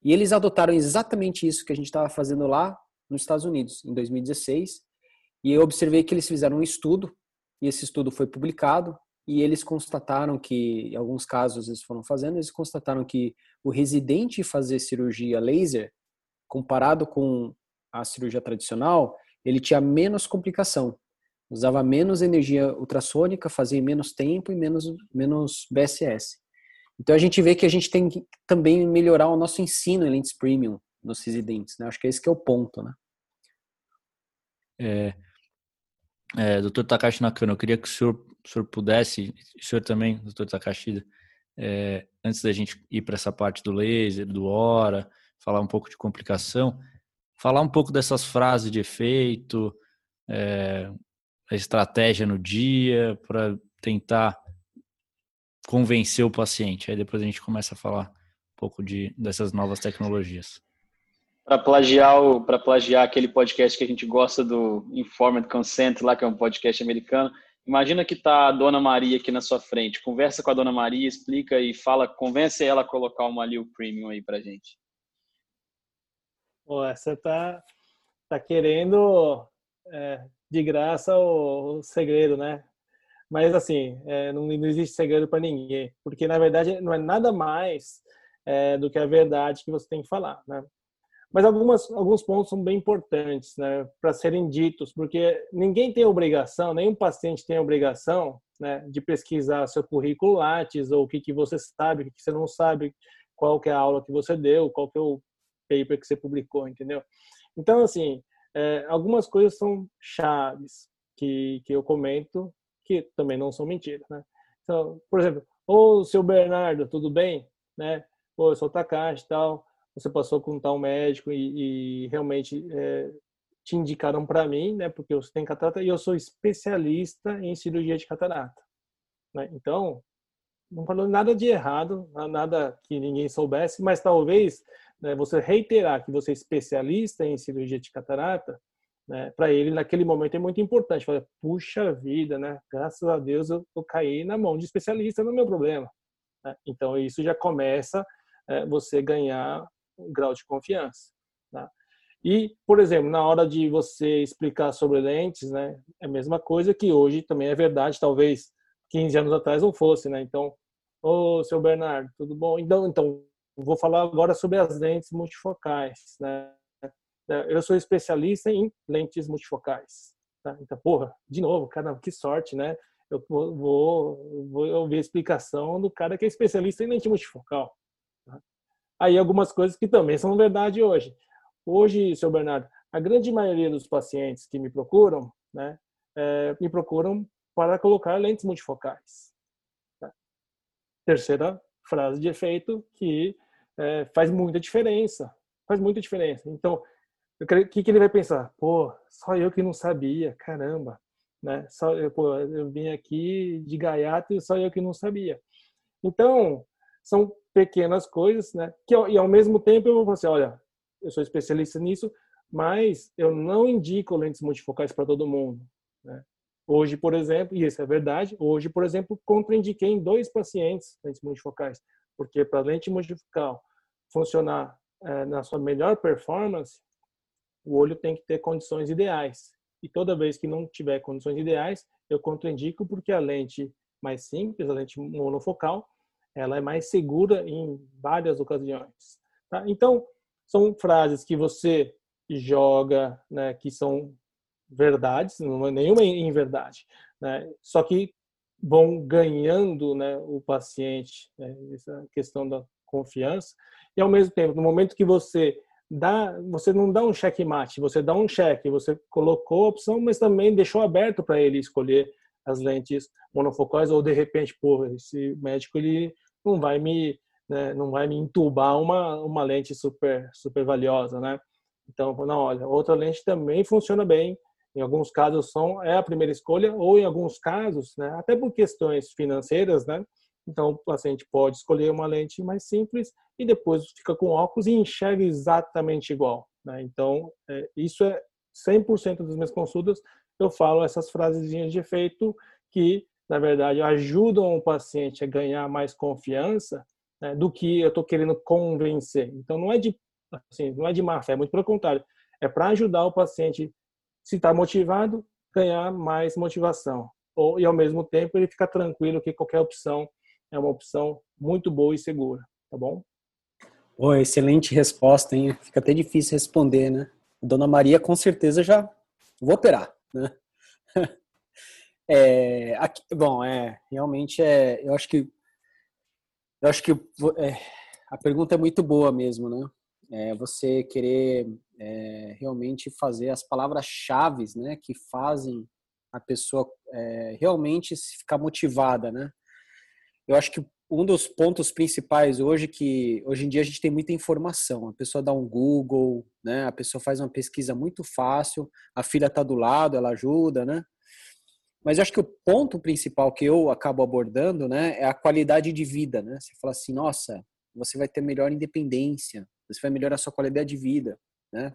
E eles adotaram exatamente isso que a gente estava fazendo lá nos Estados Unidos, em 2016. E eu observei que eles fizeram um estudo, e esse estudo foi publicado, e eles constataram que, em alguns casos eles foram fazendo, eles constataram que o residente fazer cirurgia laser, comparado com a cirurgia tradicional, ele tinha menos complicação, usava menos energia ultrassônica, fazia menos tempo e menos, menos BSS. Então a gente vê que a gente tem que também melhorar o nosso ensino em lentes premium nos residentes, né? Acho que esse que é o ponto, né? É, é, doutor Takashi Nakano, eu queria que o senhor, o senhor pudesse, o senhor também, doutor Takashi, é, antes da gente ir para essa parte do laser, do hora, falar um pouco de complicação, falar um pouco dessas frases de efeito, é, a estratégia no dia, para tentar convencer o paciente. Aí depois a gente começa a falar um pouco de, dessas novas tecnologias. Para plagiar, o, plagiar aquele podcast que a gente gosta do Informed Consent, lá que é um podcast americano, imagina que está a Dona Maria aqui na sua frente. Conversa com a Dona Maria, explica e fala, convence ela a colocar uma Liu Premium aí para gente. Pô, você tá, tá querendo é, de graça o, o segredo, né? Mas, assim, é, não, não, existe segredo para ninguém, porque, na verdade, não é nada mais é, do que a verdade que você tem que falar, né? Mas algumas, alguns pontos são bem importantes né, para serem ditos, porque ninguém tem obrigação, nenhum paciente tem obrigação né, de pesquisar seu currículo Lattes, ou o que, que você sabe, o que, que você não sabe, qual que é a aula que você deu, qual que é o paper que você publicou, entendeu? Então, assim, é, algumas coisas são chaves que, que eu comento que também não são mentiras, né? Então, por exemplo, ô, seu Bernardo, tudo bem? Né? Pô, eu sou Takashi e tal, você passou com tal médico e, e realmente é, te indicaram para mim, né? Porque você tem catarata e eu sou especialista em cirurgia de catarata. Né? Então, não falou nada de errado, nada que ninguém soubesse, mas talvez né, você reiterar que você é especialista em cirurgia de catarata né, para ele naquele momento é muito importante. Fala, puxa vida, né? Graças a Deus eu, eu caí na mão de especialista no meu problema. Né? Então isso já começa é, você ganhar grau de confiança. Né? E, por exemplo, na hora de você explicar sobre lentes, né, é a mesma coisa que hoje também é verdade, talvez 15 anos atrás não fosse, né? Então, ô, seu Bernardo, tudo bom? Então, então, vou falar agora sobre as lentes multifocais, né? É, eu sou especialista em lentes multifocais. Tá? Então, porra, de novo, cara, que sorte, né? Eu vou, vou, vou ouvir a explicação do cara que é especialista em lente multifocal. Aí algumas coisas que também são verdade hoje. Hoje, seu Bernardo, a grande maioria dos pacientes que me procuram, né, é, me procuram para colocar lentes multifocais. Tá? Terceira frase de efeito que é, faz muita diferença. Faz muita diferença. Então, o que, que ele vai pensar? Pô, só eu que não sabia, caramba, né? Só eu, pô, eu vim aqui de gaiato e só eu que não sabia. Então, são pequenas coisas, né? Que e ao mesmo tempo eu vou falar assim, olha, eu sou especialista nisso, mas eu não indico lentes multifocais para todo mundo, né? Hoje, por exemplo, e isso é verdade, hoje, por exemplo, contraindiquei em dois pacientes lentes multifocais, porque para lente multifocal funcionar é, na sua melhor performance, o olho tem que ter condições ideais. E toda vez que não tiver condições ideais, eu contraindico porque a lente mais simples, a lente monofocal, ela é mais segura em várias ocasiões. Tá? Então, são frases que você joga, né, que são verdades, não é nenhuma em verdade, né? só que vão ganhando né, o paciente, né, essa questão da confiança, e ao mesmo tempo, no momento que você dá, você não dá um checkmate, você dá um cheque, você colocou a opção, mas também deixou aberto para ele escolher as lentes monofocais ou de repente, pô, esse médico ele não vai me, né, não vai me entubar uma uma lente super super valiosa, né? Então, não, olha, outra lente também funciona bem. Em alguns casos são é a primeira escolha ou em alguns casos, né, até por questões financeiras, né? Então, o paciente pode escolher uma lente mais simples e depois fica com óculos e enxerga exatamente igual. Né? Então, é, isso é 100% das minhas consultas. Eu falo essas frasezinhas de efeito que, na verdade, ajudam o paciente a ganhar mais confiança né, do que eu estou querendo convencer. Então não é de assim, não é de má fé, é muito pelo contrário, é para ajudar o paciente se está motivado ganhar mais motivação ou e ao mesmo tempo ele ficar tranquilo que qualquer opção é uma opção muito boa e segura, tá bom? Oh, excelente resposta, hein? Fica até difícil responder, né? Dona Maria, com certeza já vou operar, né? *laughs* É, aqui, bom, é realmente é, eu acho que eu acho que é, a pergunta é muito boa mesmo, né? É, você querer é, realmente fazer as palavras-chave, né, que fazem a pessoa é, realmente ficar motivada, né? Eu acho que um dos pontos principais hoje que hoje em dia a gente tem muita informação. A pessoa dá um Google, né? A pessoa faz uma pesquisa muito fácil. A filha está do lado, ela ajuda, né? Mas eu acho que o ponto principal que eu acabo abordando, né, é a qualidade de vida, né? Você fala assim, nossa, você vai ter melhor independência, você vai melhorar a sua qualidade de vida, né?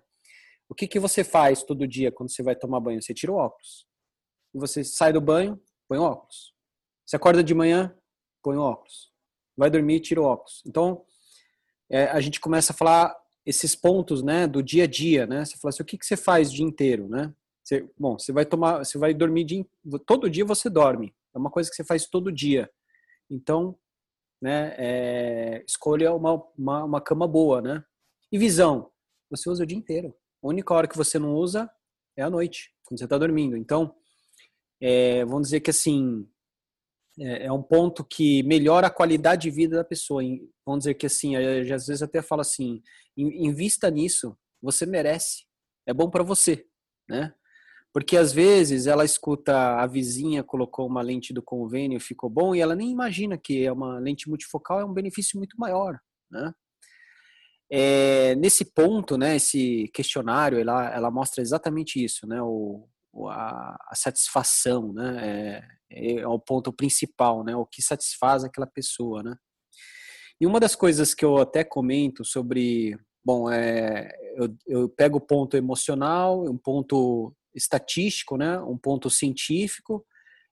O que que você faz todo dia quando você vai tomar banho? Você tira o óculos. E você sai do banho, põe o óculos. Você acorda de manhã, põe óculos. Vai dormir, tira o óculos. Então, é, a gente começa a falar esses pontos, né, do dia a dia, né? Você fala assim, o que, que você faz o dia inteiro, né? Você, bom, você vai tomar, você vai dormir dia, todo dia você dorme. É uma coisa que você faz todo dia. Então, né, é, escolha uma, uma, uma cama boa, né? E visão, você usa o dia inteiro. A única hora que você não usa é à noite, quando você está dormindo. Então, é, vamos dizer que assim, é, é, um ponto que melhora a qualidade de vida da pessoa. Vamos dizer que assim, às vezes até fala assim, invista nisso, você merece, é bom para você, né? Porque às vezes ela escuta a vizinha colocou uma lente do convênio, ficou bom, e ela nem imagina que é uma lente multifocal é um benefício muito maior, né? É, nesse ponto, né, esse questionário, ela, ela mostra exatamente isso, né, o, a, a satisfação, né? É, é, o ponto principal, né? O que satisfaz aquela pessoa, né? E uma das coisas que eu até comento sobre, bom, é, eu, eu pego o ponto emocional, um ponto estatístico, né? Um ponto científico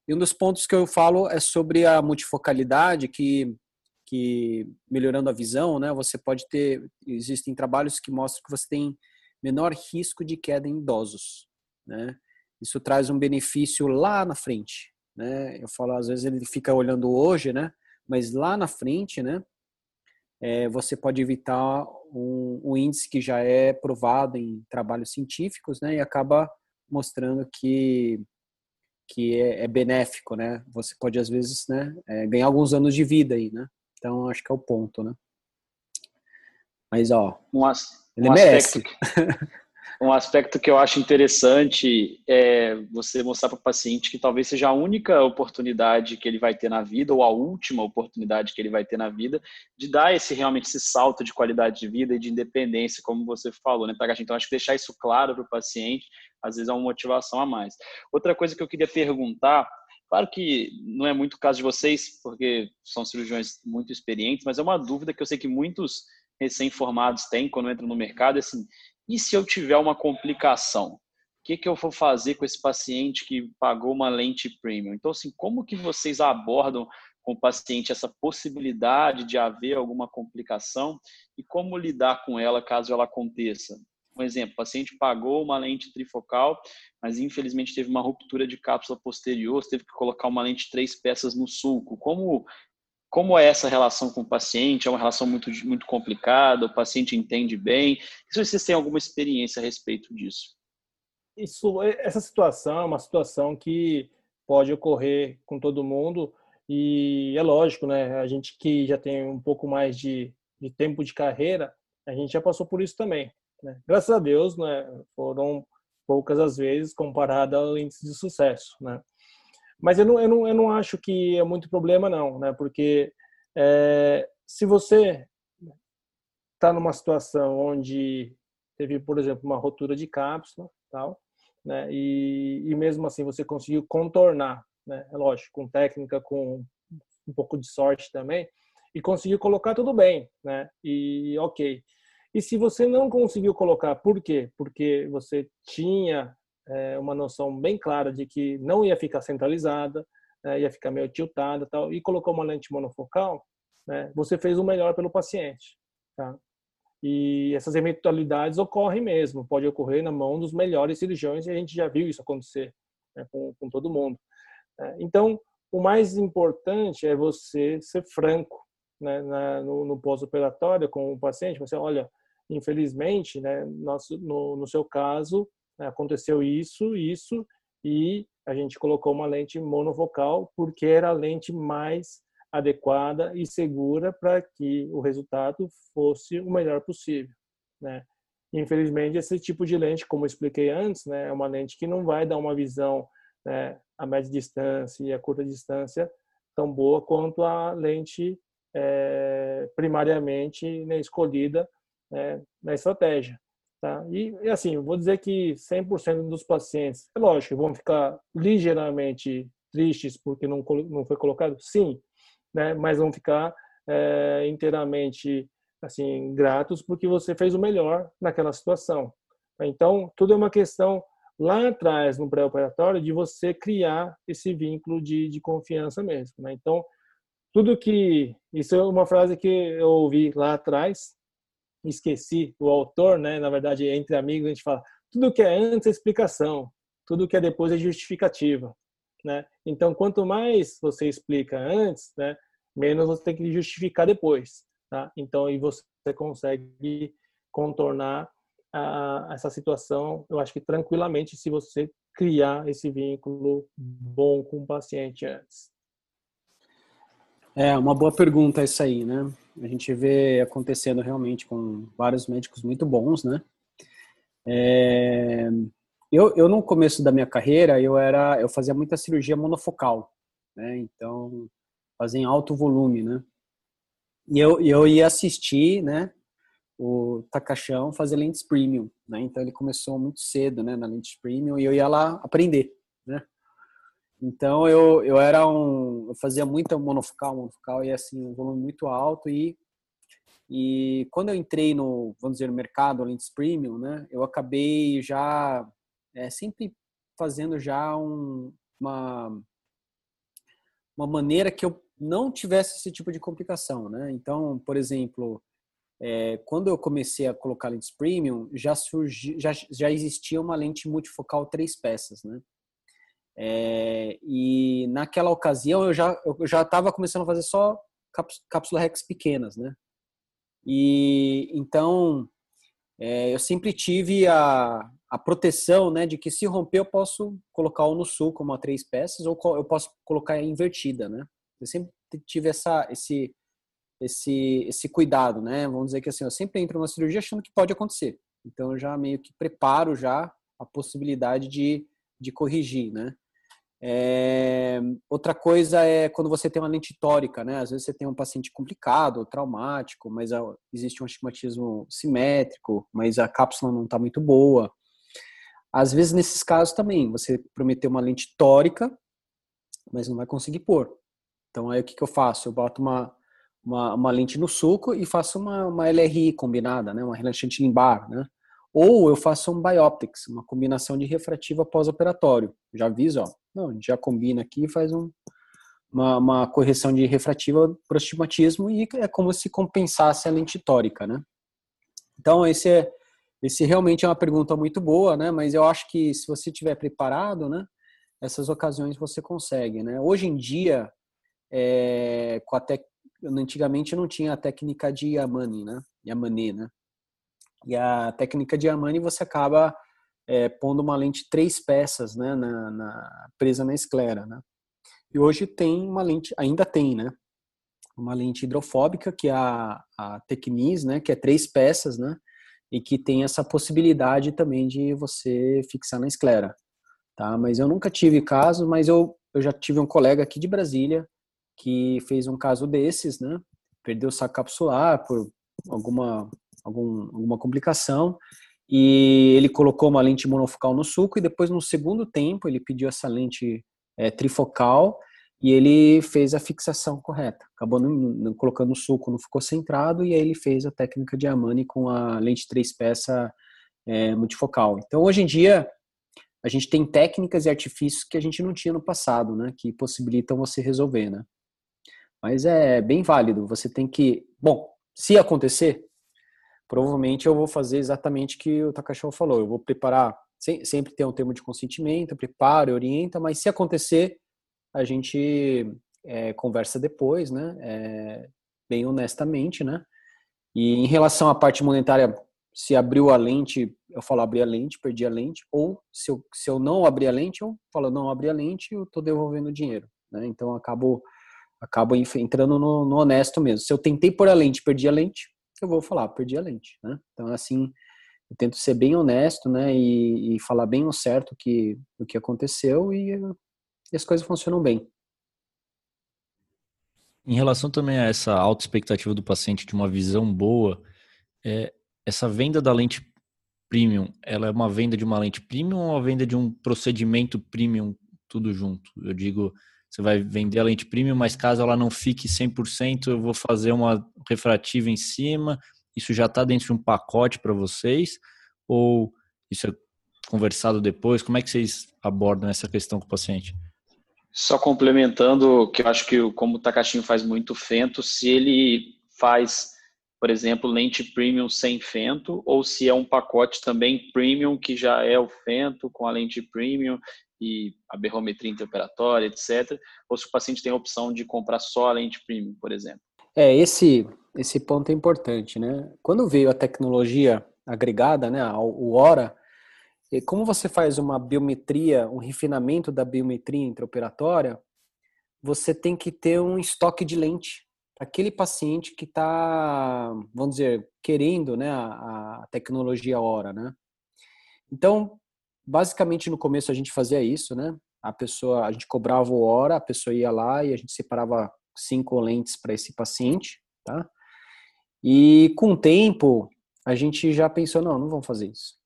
e um dos pontos que eu falo é sobre a multifocalidade que que melhorando a visão, né? Você pode ter existem trabalhos que mostram que você tem menor risco de queda em idosos, né? isso traz um benefício lá na frente, né? Eu falo, às vezes ele fica olhando hoje, né? Mas lá na frente, né? É, você pode evitar um, um, índice que já é provado em trabalhos científicos, né? E acaba mostrando que que é, é benéfico, né? Você pode às vezes, né? É, ganhar alguns anos de vida aí, né? Então acho que é o ponto, né? Mas ó, um, ele um merece. Aspecto, *laughs* um aspecto que eu acho interessante é você mostrar para o paciente que talvez seja a única oportunidade que ele vai ter na vida, ou a última oportunidade que ele vai ter na vida, de dar esse realmente esse salto de qualidade de vida e de independência, como você falou, né, Tagashi? Então, acho que deixar isso claro para o paciente, às vezes é uma motivação a mais. Outra coisa que eu queria perguntar Claro que não é muito o caso de vocês, porque são cirurgiões muito experientes, mas é uma dúvida que eu sei que muitos recém-formados têm quando entram no mercado, é assim, e se eu tiver uma complicação? O que, que eu vou fazer com esse paciente que pagou uma lente premium? Então, assim, como que vocês abordam com o paciente essa possibilidade de haver alguma complicação e como lidar com ela caso ela aconteça? Um exemplo, o paciente pagou uma lente trifocal, mas infelizmente teve uma ruptura de cápsula posterior, teve que colocar uma lente três peças no sulco. Como como é essa relação com o paciente? É uma relação muito, muito complicada? O paciente entende bem? Se vocês têm alguma experiência a respeito disso? Isso, é, essa situação é uma situação que pode ocorrer com todo mundo e é lógico, né? A gente que já tem um pouco mais de, de tempo de carreira, a gente já passou por isso também. Né? Graças a Deus, né? Foram poucas as vezes comparado ao índice de sucesso, né? Mas eu não, eu não, eu não acho que é muito problema, não, né? Porque é, se você está numa situação onde teve, por exemplo, uma rotura de cápsula, tal, né? E, e mesmo assim você conseguiu contornar, né? É lógico, com técnica, com um pouco de sorte também, e conseguiu colocar tudo bem, né? E ok. E se você não conseguiu colocar, por quê? Porque você tinha é, uma noção bem clara de que não ia ficar centralizada, é, ia ficar meio tiltada tal, e colocou uma lente monofocal, né, você fez o melhor pelo paciente. Tá? E essas eventualidades ocorrem mesmo, pode ocorrer na mão dos melhores cirurgiões e a gente já viu isso acontecer né, com, com, todo mundo. É, então, o mais importante é você ser franco né, na, no, no pós-operatório com o paciente. Você, olha, infelizmente, né, nosso, no, no seu caso, aconteceu isso, isso, e a gente colocou uma lente monofocal porque era a lente mais adequada e segura para que o resultado fosse o melhor possível, né? Infelizmente, esse tipo de lente, como expliquei antes, né, é uma lente que não vai dar uma visão né, a média distância e a curta distância tão boa quanto a lente é, primariamente né, escolhida né, na estratégia. Tá? E, e, assim, vou dizer que 100% dos pacientes, é lógico, vão ficar ligeiramente tristes porque não, não foi colocado, sim, né? mas vão ficar é, inteiramente assim gratos porque você fez o melhor naquela situação. Então, tudo é uma questão lá atrás, no pré-operatório, de você criar esse vínculo de, de confiança mesmo. Né? Então, tudo que. Isso é uma frase que eu ouvi lá atrás, esqueci o autor, né? Na verdade, entre amigos a gente fala: tudo que é antes é explicação, tudo que é depois é justificativa, né? Então, quanto mais você explica antes, né? Menos você tem que justificar depois, tá? Então, aí você consegue contornar a, essa situação, eu acho que tranquilamente, se você criar esse vínculo bom com o paciente antes. É uma boa pergunta isso aí, né? A gente vê acontecendo realmente com vários médicos muito bons, né? É... Eu, eu no começo da minha carreira eu era eu fazia muita cirurgia monofocal, né? Então fazia em alto volume, né? E eu, eu ia assistir, né? O Takachão fazer lentes premium, né? Então ele começou muito cedo, né? Na lente premium e eu ia lá aprender, né? Então eu, eu era um, eu fazia muita monofocal, monofocal e assim um volume muito alto e e quando eu entrei no, vamos dizer, no mercado lentes premium, né, eu acabei já é, sempre fazendo já um, uma uma maneira que eu não tivesse esse tipo de complicação, né? Então, por exemplo, é, quando eu comecei a colocar lentes premium, já surgiu, já, já existia uma lente multifocal três peças, né? É, e naquela ocasião eu já eu já estava começando a fazer só cápsula Rex pequenas, né? E então é, eu sempre tive a, a proteção, né, de que se romper eu posso colocar ou no sul como a três peças ou eu posso colocar invertida, né? Eu sempre tive essa esse esse esse cuidado, né? Vamos dizer que assim, eu sempre entro numa cirurgia achando que pode acontecer. Então eu já meio que preparo já a possibilidade de de corrigir, né? É, outra coisa é quando você tem uma lente tórica, né? Às vezes você tem um paciente complicado, traumático, mas existe um astigmatismo simétrico, mas a cápsula não está muito boa. Às vezes, nesses casos também, você prometeu uma lente tórica, mas não vai conseguir pôr. Então, aí o que, que eu faço? Eu boto uma, uma, uma lente no suco e faço uma, uma LRI combinada, né? Uma relaxante limbar, né? Ou eu faço um bioptics, uma combinação de refrativa pós-operatório. Já aviso, ó, não, a gente já combina aqui faz um, uma, uma, correção de refrativa para astigmatismo e é como se compensasse a lente tórica, né? Então, esse, é, esse realmente é uma pergunta muito boa, né? Mas eu acho que se você estiver preparado, né? Essas ocasiões você consegue, né? Hoje em dia, é, com a tec... antigamente não tinha a técnica de Yamani, né? Yamani, né? E a técnica de Armani você acaba é, pondo uma lente três peças, né, na, na, presa na esclera, né? E hoje tem uma lente, ainda tem, né? Uma lente hidrofóbica que é a, a Tecnis, né, que é três peças, né? E que tem essa possibilidade também de você fixar na esclera, tá? Mas eu nunca tive caso, mas eu, eu já tive um colega aqui de Brasília que fez um caso desses, né? Perdeu o saco capsular por alguma algum, alguma complicação e ele colocou uma lente monofocal no suco e depois no segundo tempo ele pediu essa lente é, trifocal e ele fez a fixação correta. Acabou não, não, colocando o suco, não ficou centrado e aí ele fez a técnica de Armani com a lente três peça é, multifocal. Então hoje em dia a gente tem técnicas e artifícios que a gente não tinha no passado, né, que possibilitam você resolver, né. Mas é bem válido. Você tem que. Bom, se acontecer, provavelmente eu vou fazer exatamente o que o Takashi falou. Eu vou preparar, sempre tem um termo de consentimento, prepara, orienta, mas se acontecer, a gente é, conversa depois, né? É, bem honestamente, né? E em relação à parte monetária, se abriu a lente, eu falo abrir a lente, perdi a lente, ou se eu, se eu não abrir a lente, eu falo não abri a lente, eu estou devolvendo o dinheiro, né? Então acabo acabo entrando no, no, honesto mesmo. Se eu tentei pôr a lente, perdi a lente, eu vou falar perdi a lente, né? Então assim, eu tento ser bem honesto, né? E, e falar bem o certo que o que aconteceu e, e as coisas funcionam bem. Em relação também a essa alta expectativa do paciente de uma visão boa, é, essa venda da lente premium, ela é uma venda de uma lente premium ou uma venda de um procedimento premium, tudo junto? Eu digo, você vai vender a lente premium, mas caso ela não fique 100%, eu vou fazer uma refrativa em cima. Isso já está dentro de um pacote para vocês? Ou isso é conversado depois? Como é que vocês abordam essa questão com o paciente? Só complementando, que eu acho que como o Takashinho faz muito fento, se ele faz, por exemplo, lente premium sem fento, ou se é um pacote também premium que já é o fento com a lente premium e a berrometria interperatória, etc. Ou se o paciente tem a opção de comprar só a lente premium, por exemplo. É, esse, esse ponto é importante, né? Quando veio a tecnologia agregada, né, o HORA, como você faz uma biometria, um refinamento da biometria intraoperatória, você tem que ter um estoque de lente. Aquele paciente que está, vamos dizer, querendo né, a, a tecnologia hora, né? Então, basicamente no começo a gente fazia isso, né? A pessoa, a gente cobrava o hora, a pessoa ia lá e a gente separava cinco lentes para esse paciente, tá? E com o tempo, a gente já pensou, não, não vamos fazer isso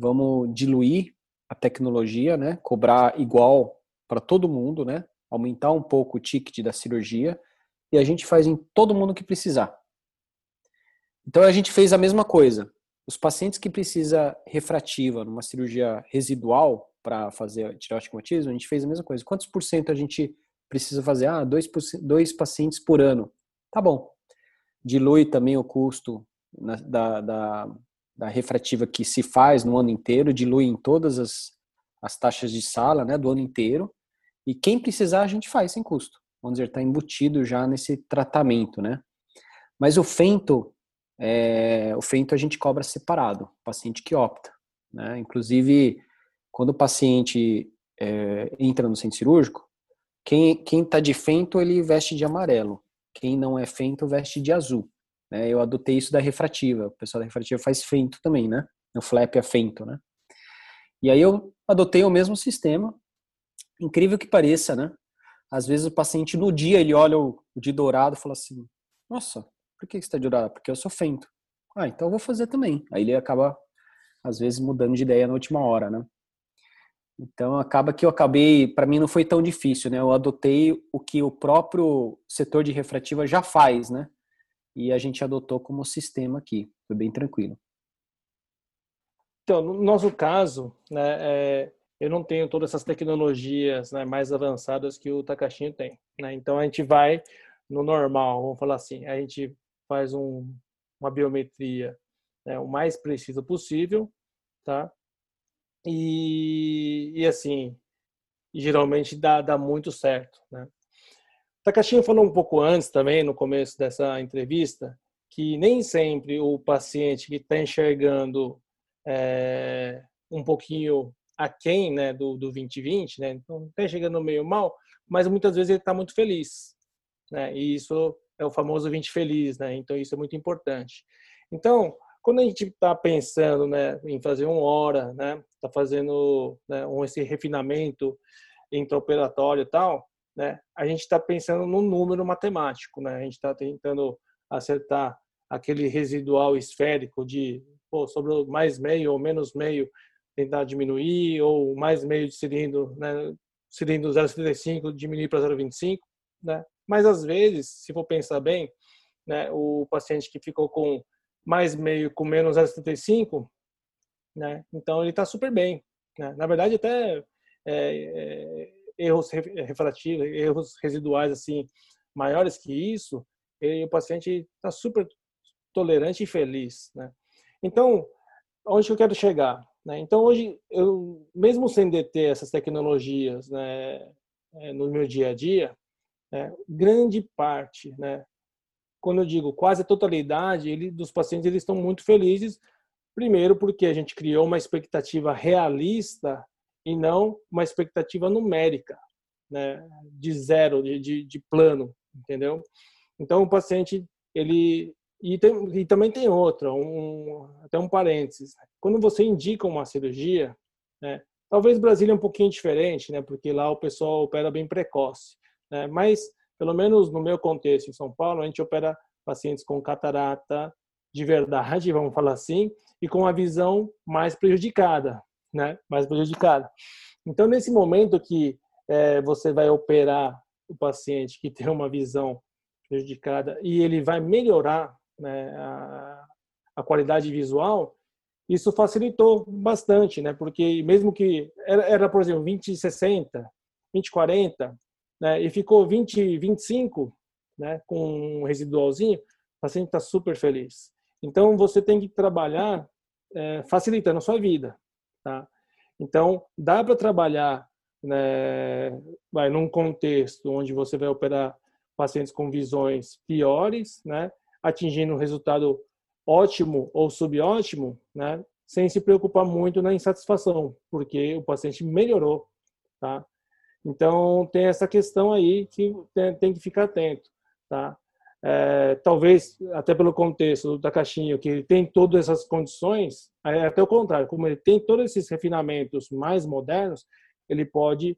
vamos diluir a tecnologia, né? Cobrar igual para todo mundo, né? Aumentar um pouco o ticket da cirurgia e a gente faz em todo mundo que precisar. Então a gente fez a mesma coisa. Os pacientes que precisa refrativa numa cirurgia residual para fazer tirar o astigmatismo, a gente fez a mesma coisa. Quantos por cento a gente precisa fazer? Ah, dois, dois pacientes por ano. Tá bom. Dilui também o custo na, da, da, da refrativa que se faz no ano inteiro, dilui em todas as, as taxas de sala né, do ano inteiro. E quem precisar, a gente faz sem custo. Vamos dizer, está embutido já nesse tratamento, né? Mas o fento, é, o fento a gente cobra separado, o paciente que opta. Né? Inclusive, quando o paciente é, entra no centro cirúrgico, quem está de fento, ele veste de amarelo. Quem não é fento, veste de azul. Né? Eu adotei isso da refrativa. O pessoal da refrativa faz fento também, né? O flap é fento, né? E aí eu adotei o mesmo sistema. Incrível que pareça, né? Às vezes o paciente no dia ele olha o de dourado e fala assim: Nossa, por que você está de? Porque eu sou fento. Ah, então eu vou fazer também. Aí ele acaba às vezes mudando de ideia na última hora, né? Então acaba que eu acabei, para mim não foi tão difícil, né? Eu adotei o que o próprio setor de refrativa já faz, né? e a gente adotou como sistema aqui. Foi bem tranquilo. Então, no nosso caso, né, é, eu não tenho todas essas tecnologias né, mais avançadas que o Takashinho tem. Né? Então, a gente vai no normal, vamos falar assim, a gente faz um, uma biometria né, o mais precisa possível, tá? E, e assim, geralmente dá, dá muito certo, né? Takashinho falou um pouco antes também, no começo dessa entrevista, que nem sempre o paciente que está enxergando é, um pouquinho aquém né, do, do 2020, né, então está enxergando meio mal, mas muitas vezes ele está muito feliz. Né, e isso é o famoso 20 feliz, né, então isso é muito importante. Então, quando a gente está pensando né, em fazer uma hora, né, está fazendo né, um, esse refinamento intraoperatório e tal, né? A gente está pensando no número matemático, né? A gente está tentando acertar aquele residual esférico de pô, sobre mais meio ou menos meio tentar diminuir ou mais meio de cilindro, né? Cilindro 0,75 diminuir para 0,25, né? Mas às vezes, se for pensar bem, né? O paciente que ficou com mais meio com menos 0,75, né? Então ele está super bem, né? Na verdade até é, é, erros refrativos, erros residuais assim maiores que isso, o paciente está super tolerante e feliz, né? Então, onde eu quero chegar? Né? Então, hoje, eu, mesmo sem deter essas tecnologias né, é, no meu dia a dia, né, grande parte, né, quando eu digo quase a totalidade ele, dos pacientes, eles estão muito felizes, primeiro porque a gente criou uma expectativa realista e não uma expectativa numérica, né, de zero, de, de, de plano, entendeu? Então, o paciente, ele e, tem, e também tem outra, um, até um parênteses. Quando você indica uma cirurgia, né, talvez Brasília é um pouquinho diferente, né, porque lá o pessoal opera bem precoce. Né, mas, pelo menos no meu contexto em São Paulo, a gente opera pacientes com catarata de verdade, *laughs* vamos falar assim, e com a visão mais prejudicada, né, mais prejudicada. Então, nesse momento que é, você vai operar o paciente que tem uma visão prejudicada e ele vai melhorar né, a, a, qualidade visual, isso facilitou bastante, né? Porque mesmo que era, era por exemplo, 20 60, 20 40, né, e ficou 20 25, né, com um residualzinho, o paciente está super feliz. Então você tem que trabalhar é, facilitando a sua vida, tá? Então dá para trabalhar, né, vai num contexto onde você vai operar pacientes com visões piores, né? atingindo um resultado ótimo ou subótimo, né, sem se preocupar muito na insatisfação, porque o paciente melhorou, tá? Então tem essa questão aí que tem, que ficar atento, tá? É, talvez até pelo contexto da caixinha que ele tem todas essas condições, é até o contrário, como ele tem todos esses refinamentos mais modernos, ele pode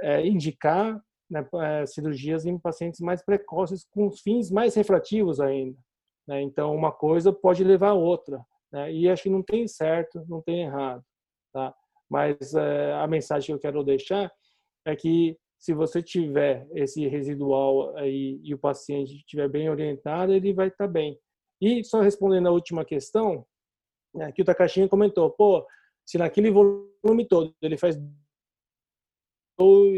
é, indicar né, é, cirurgias em pacientes mais precoces com fins mais refrativos ainda. Né? Então, uma coisa pode levar a outra. Né? E acho que não tem certo, não tem errado. Tá? Mas é, a mensagem que eu quero deixar é que se você tiver esse residual aí e o paciente estiver bem orientado, ele vai estar bem. E só respondendo a última questão, né, que o Takashinha comentou, pô, se naquele volume todo ele faz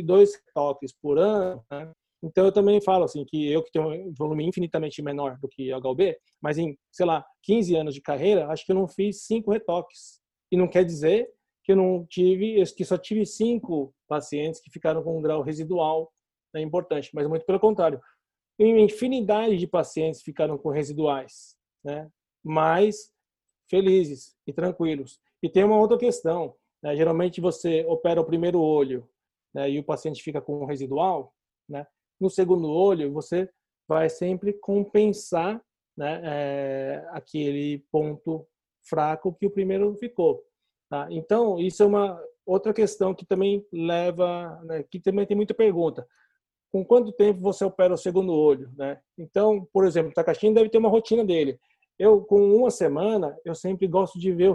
dois toques por ano, né? Então eu também falo assim que eu que tenho um volume infinitamente menor do que a HB, mas em, sei lá, 15 anos de carreira, acho que eu não fiz cinco retoques. E não quer dizer que eu não tive, que só tive cinco pacientes que ficaram com um grau residual né, importante, mas muito pelo contrário. Uma infinidade de pacientes ficaram com residuais, né? Mais felizes e tranquilos. E tem uma outra questão, né? geralmente você opera o primeiro olho né, e o paciente fica com um residual, né, no segundo olho você vai sempre compensar né, é, aquele ponto fraco que o primeiro ficou. Tá? Então, isso é uma outra questão que também leva, né, que também tem muita pergunta. Com quanto tempo você opera o segundo olho? Né? Então, por exemplo, o Takashi deve ter uma rotina dele. Eu, com uma semana, eu sempre gosto de ver o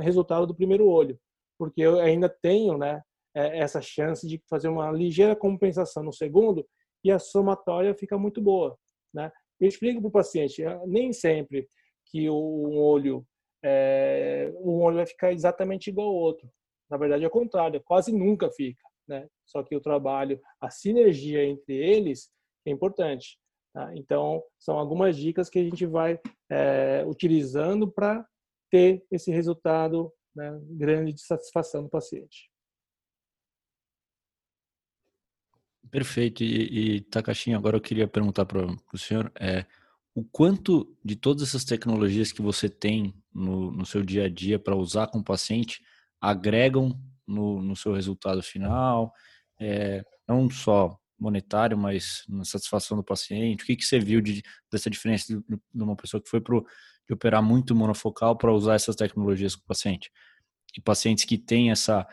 resultado do primeiro olho, porque eu ainda tenho né, é, essa chance de fazer uma ligeira compensação no segundo e a somatória fica muito boa. Né? Eu explico para o paciente, é, nem sempre que um olho, é, um olho vai ficar exatamente igual ao outro. Na verdade, é o contrário, quase nunca fica. Né? Só que o trabalho, a sinergia entre eles é importante. Tá? Então, são algumas dicas que a gente vai é, utilizando para ter esse resultado né, grande de satisfação do paciente. Perfeito. E, e Takashi, agora eu queria perguntar para o senhor é, o quanto de todas essas tecnologias que você tem no, no seu dia a dia para usar com o paciente agregam no, no seu resultado final, é, não só monetário, mas na satisfação do paciente? O que, que você viu de, dessa diferença de, de uma pessoa que foi pro, de operar muito monofocal para usar essas tecnologias com o paciente? E pacientes que têm essa,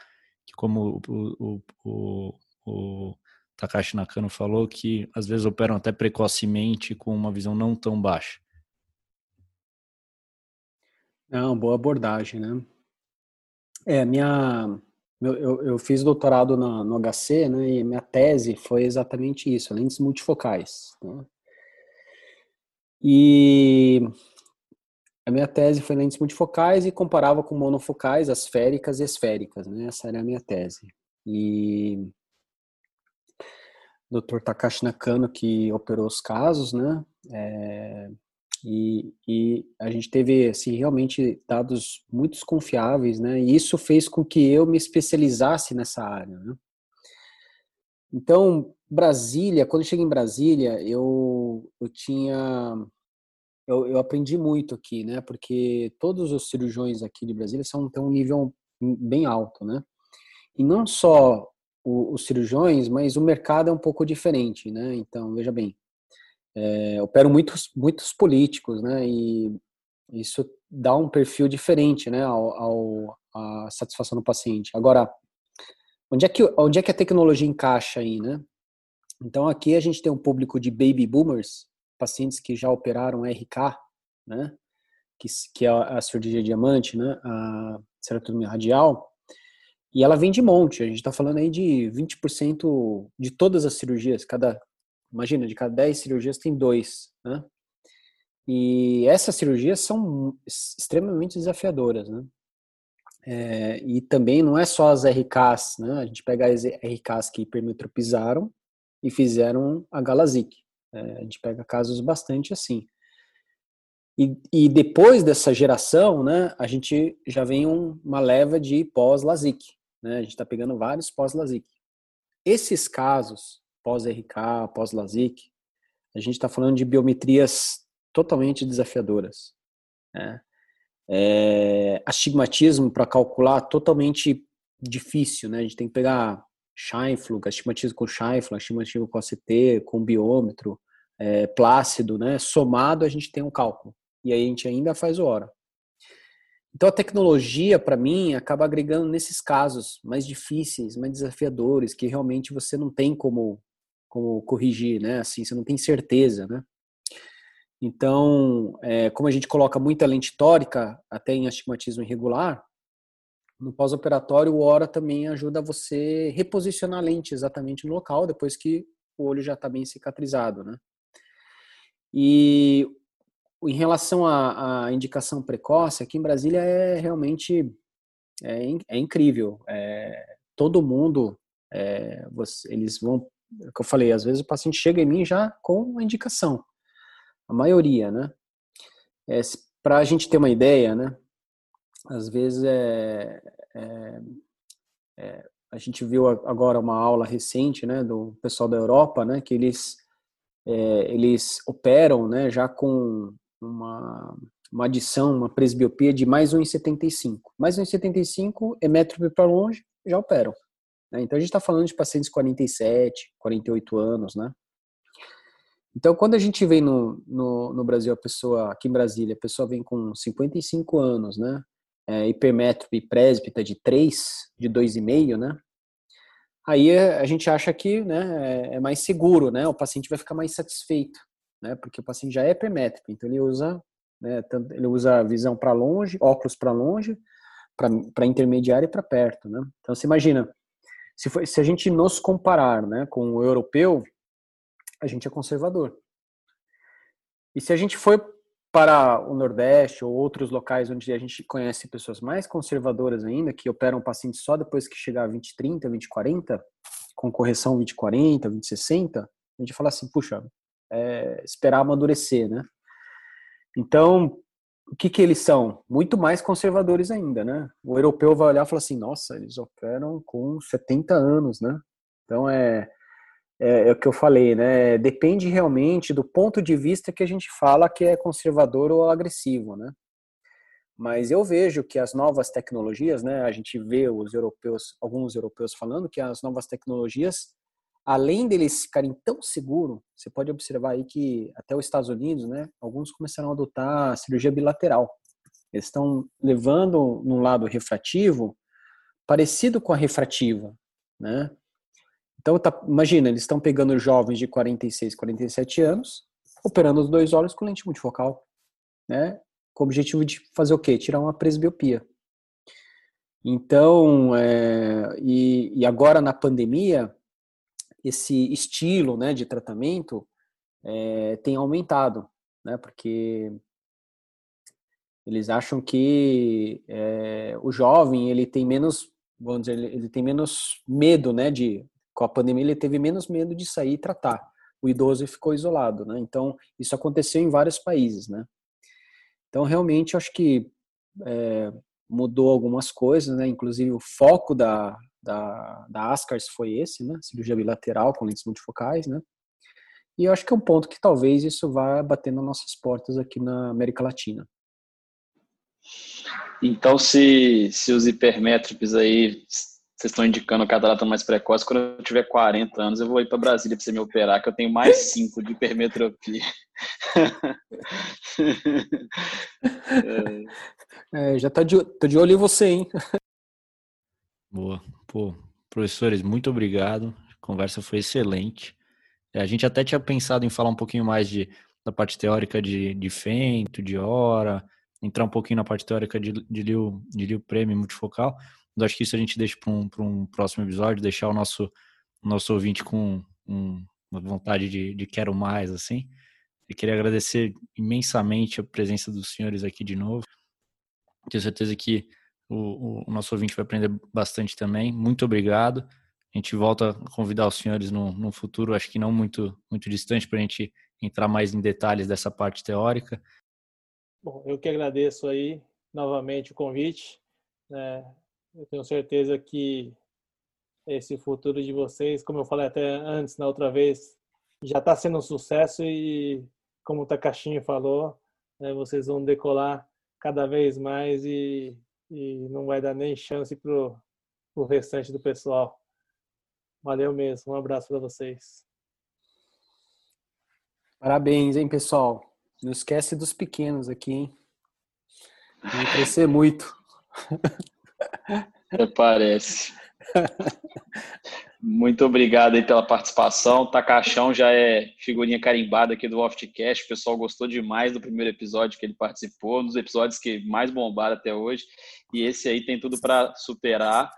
que como o, o, o, o Takashi Nakano falou que às vezes operam até precocemente com uma visão não tão baixa. Não, boa abordagem, né? É, minha, eu, eu fiz doutorado no, no HC, né, e minha tese foi exatamente isso, lentes multifocais. Né? E a minha tese foi lentes multifocais e comparava com monofocais, asféricas e esféricas, né? Essa era a minha tese. E Dr. Takashi Nakano que operou os casos, né? É, e, e, a gente teve assim, realmente dados muito confiáveis, né? E isso fez com que eu me especializasse nessa área, né? Então, Brasília, quando eu cheguei em Brasília, eu, eu tinha. Eu, eu aprendi muito aqui, né? Porque todos os cirurgiões aqui de Brasília são, têm um nível bem alto, né? E não só os cirurgiões, mas o mercado é um pouco diferente, né? Então, veja bem, é, operam muitos, muitos políticos, né? E isso dá um perfil diferente, né? Ao, ao a satisfação do paciente. Agora, onde é que onde é que a tecnologia encaixa aí, né? Então aqui a gente tem um público de baby boomers, pacientes que já operaram RK, né? Que, que é a cirurgia diamante, né? A cerotomia radial. E ela vem de monte. A gente está falando aí de 20% de todas as cirurgias. Cada, imagina, de cada 10 cirurgias tem dois, né? E essas cirurgias são extremamente desafiadoras, né? É, e também não é só as RKs, né? A gente pega as RKs que hipermetropizaram e fizeram a Galazic. É, a gente pega casos bastante assim. E, e, depois dessa geração, né, a gente já vem um, uma leva de pós-LASIK. Né? A gente está pegando vários pós-LASIK. Esses casos, pós-RK, pós-LASIK, a gente está falando de biometrias totalmente desafiadoras. Né? É, astigmatismo para calcular totalmente difícil, né? A gente tem que pegar Scheinflug, astigmatismo com Scheinflug, astigmatismo com ACT, com biômetro, é, plácido, né? Somado a gente tem um cálculo. E aí a gente ainda faz o hora. Então a tecnologia, para mim, acaba agregando nesses casos mais difíceis, mais desafiadores, que realmente você não tem como, como corrigir, né? Assim, você não tem certeza, né? Então, é, como a gente coloca muita lente tórica, até em astigmatismo irregular, no pós-operatório, o hora também ajuda você reposicionar a lente exatamente no local, depois que o olho já está bem cicatrizado, né? E em relação à, à, indicação precoce, aqui em Brasília é realmente é, é incrível. É, todo mundo, é, você, eles vão, é que eu falei, às vezes o paciente chega em mim já com a indicação, a maioria, né? É, Para a gente ter uma ideia, né? às vezes é, é, a gente viu agora uma aula recente, né, do pessoal da Europa, né, que eles é, eles operam, né, já com uma, uma adição, uma presbiopia de mais 1,75. Mais 1,75 é metro para longe, já operam. Né? Então a gente está falando de pacientes 47, 48 anos, né? Então, quando a gente vem no, no, no, Brasil, a pessoa, aqui em Brasília, a pessoa vem com 55 anos, né? é, hipermétrope presbita de 3, de 2,5, né? Aí a gente acha que né, é, é mais seguro, né? O paciente vai ficar mais satisfeito, né? Porque o paciente já é hipermétrico, então ele usa, né, ele usa visão para longe, óculos para longe, para intermediário e para perto, né? Então você imagina, se, se a gente nos comparar, né, com o europeu, a gente é conservador. E se a gente for para o Nordeste ou outros locais onde a gente conhece pessoas mais conservadoras ainda, que operam pacientes só depois que chegar a 2030, 2040, com correção 2040, 2060, a gente fala assim, puxa, é esperar amadurecer, né? Então, o que que eles são? Muito mais conservadores ainda, né? O europeu vai olhar e falar assim, nossa, eles operam com 70 anos, né? Então, é, é, é, o que eu falei, né? Depende realmente do ponto de vista que a gente fala que é conservador ou agressivo, né? Mas eu vejo que as novas tecnologias, né? A gente vê os europeus, alguns europeus falando que as novas tecnologias, além deles ficarem tão seguros, você pode observar aí que até os Estados Unidos, né? Alguns começaram a adotar a cirurgia bilateral. Eles estão levando num lado refrativo parecido com a refrativa, né? Então, tá, imagina, eles estão pegando jovens de 46, 47 anos, operando os dois olhos com lente multifocal, né? Com o objetivo de fazer o quê? Tirar uma presbiopia. Então, é, e, e, agora na pandemia, esse estilo né, de tratamento é, tem aumentado, né? Porque eles acham que é, o jovem ele tem menos, vamos dizer, ele tem menos medo, né, de com a pandemia ele teve menos medo de sair e tratar. O idoso ficou isolado, né? Então, isso aconteceu em vários países, né? Então, realmente, acho que é, mudou algumas coisas, né? Inclusive, o foco da, da, da Ascars foi esse, né? Cirurgia bilateral com lentes multifocais, né? E eu acho que é um ponto que talvez isso vá bater nas nossas portas aqui na América Latina. Então, se, se os hipermétricos aí vocês estão indicando catarata mais precoce, quando eu tiver 40 anos, eu vou ir para Brasília para você me operar, que eu tenho mais *laughs* 5 de hipermetropia. é, já tá de, tô de olho em você, hein? *laughs* Boa. Pô, professores, muito obrigado. A conversa foi excelente. É, a gente até tinha pensado em falar um pouquinho mais de, da parte teórica de, de Fento, de Hora, entrar um pouquinho na parte teórica de, de Liu, de Liu Prêmio multifocal, mas acho que isso a gente deixa para um, um próximo episódio, deixar o nosso, nosso ouvinte com um, uma vontade de, de quero mais, assim. E queria agradecer imensamente a presença dos senhores aqui de novo. Tenho certeza que o, o, nosso ouvinte vai aprender bastante também. Muito obrigado. A gente volta a convidar os senhores no, no futuro, acho que não muito, muito distante, para a gente entrar mais em detalhes dessa parte teórica. Bom, eu que agradeço aí novamente o convite. É, eu tenho certeza que esse futuro de vocês, como eu falei até antes, na outra vez, já está sendo um sucesso e, como o Takashinho falou, né, vocês vão decolar cada vez mais e, e não vai dar nem chance para o restante do pessoal. Valeu mesmo, um abraço para vocês. Parabéns, hein, pessoal. Não esquece dos pequenos aqui, hein? Vai crescer muito. Até parece. *laughs* Muito obrigado aí pela participação. Takachão já é figurinha carimbada aqui do Oftcast. O pessoal gostou demais do primeiro episódio que ele participou, um dos episódios que mais bombaram até hoje. E esse aí tem tudo para superar,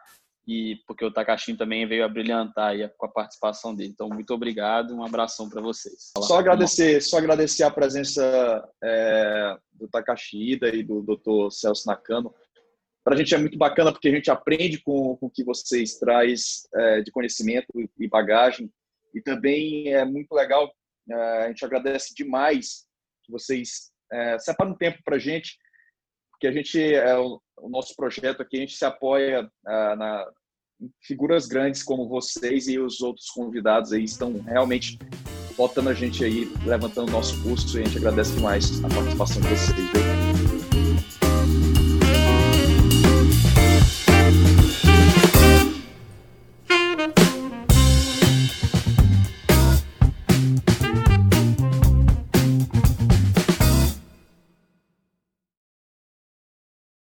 e porque o Takashin também veio a brilhantar aí com a participação dele. Então, muito obrigado, um abração para vocês. Só agradecer, só agradecer a presença é, do Takashida e do Dr. Celso Nakano para a gente é muito bacana porque a gente aprende com, com o que vocês traz é, de conhecimento e bagagem e também é muito legal é, a gente agradece demais que vocês é, separam um tempo para a gente porque a gente é o, o, nosso projeto aqui a gente se apoia é, na figuras grandes como vocês e os outros convidados aí estão realmente botando a gente aí levantando o nosso curso e a gente agradece demais a participação de vocês.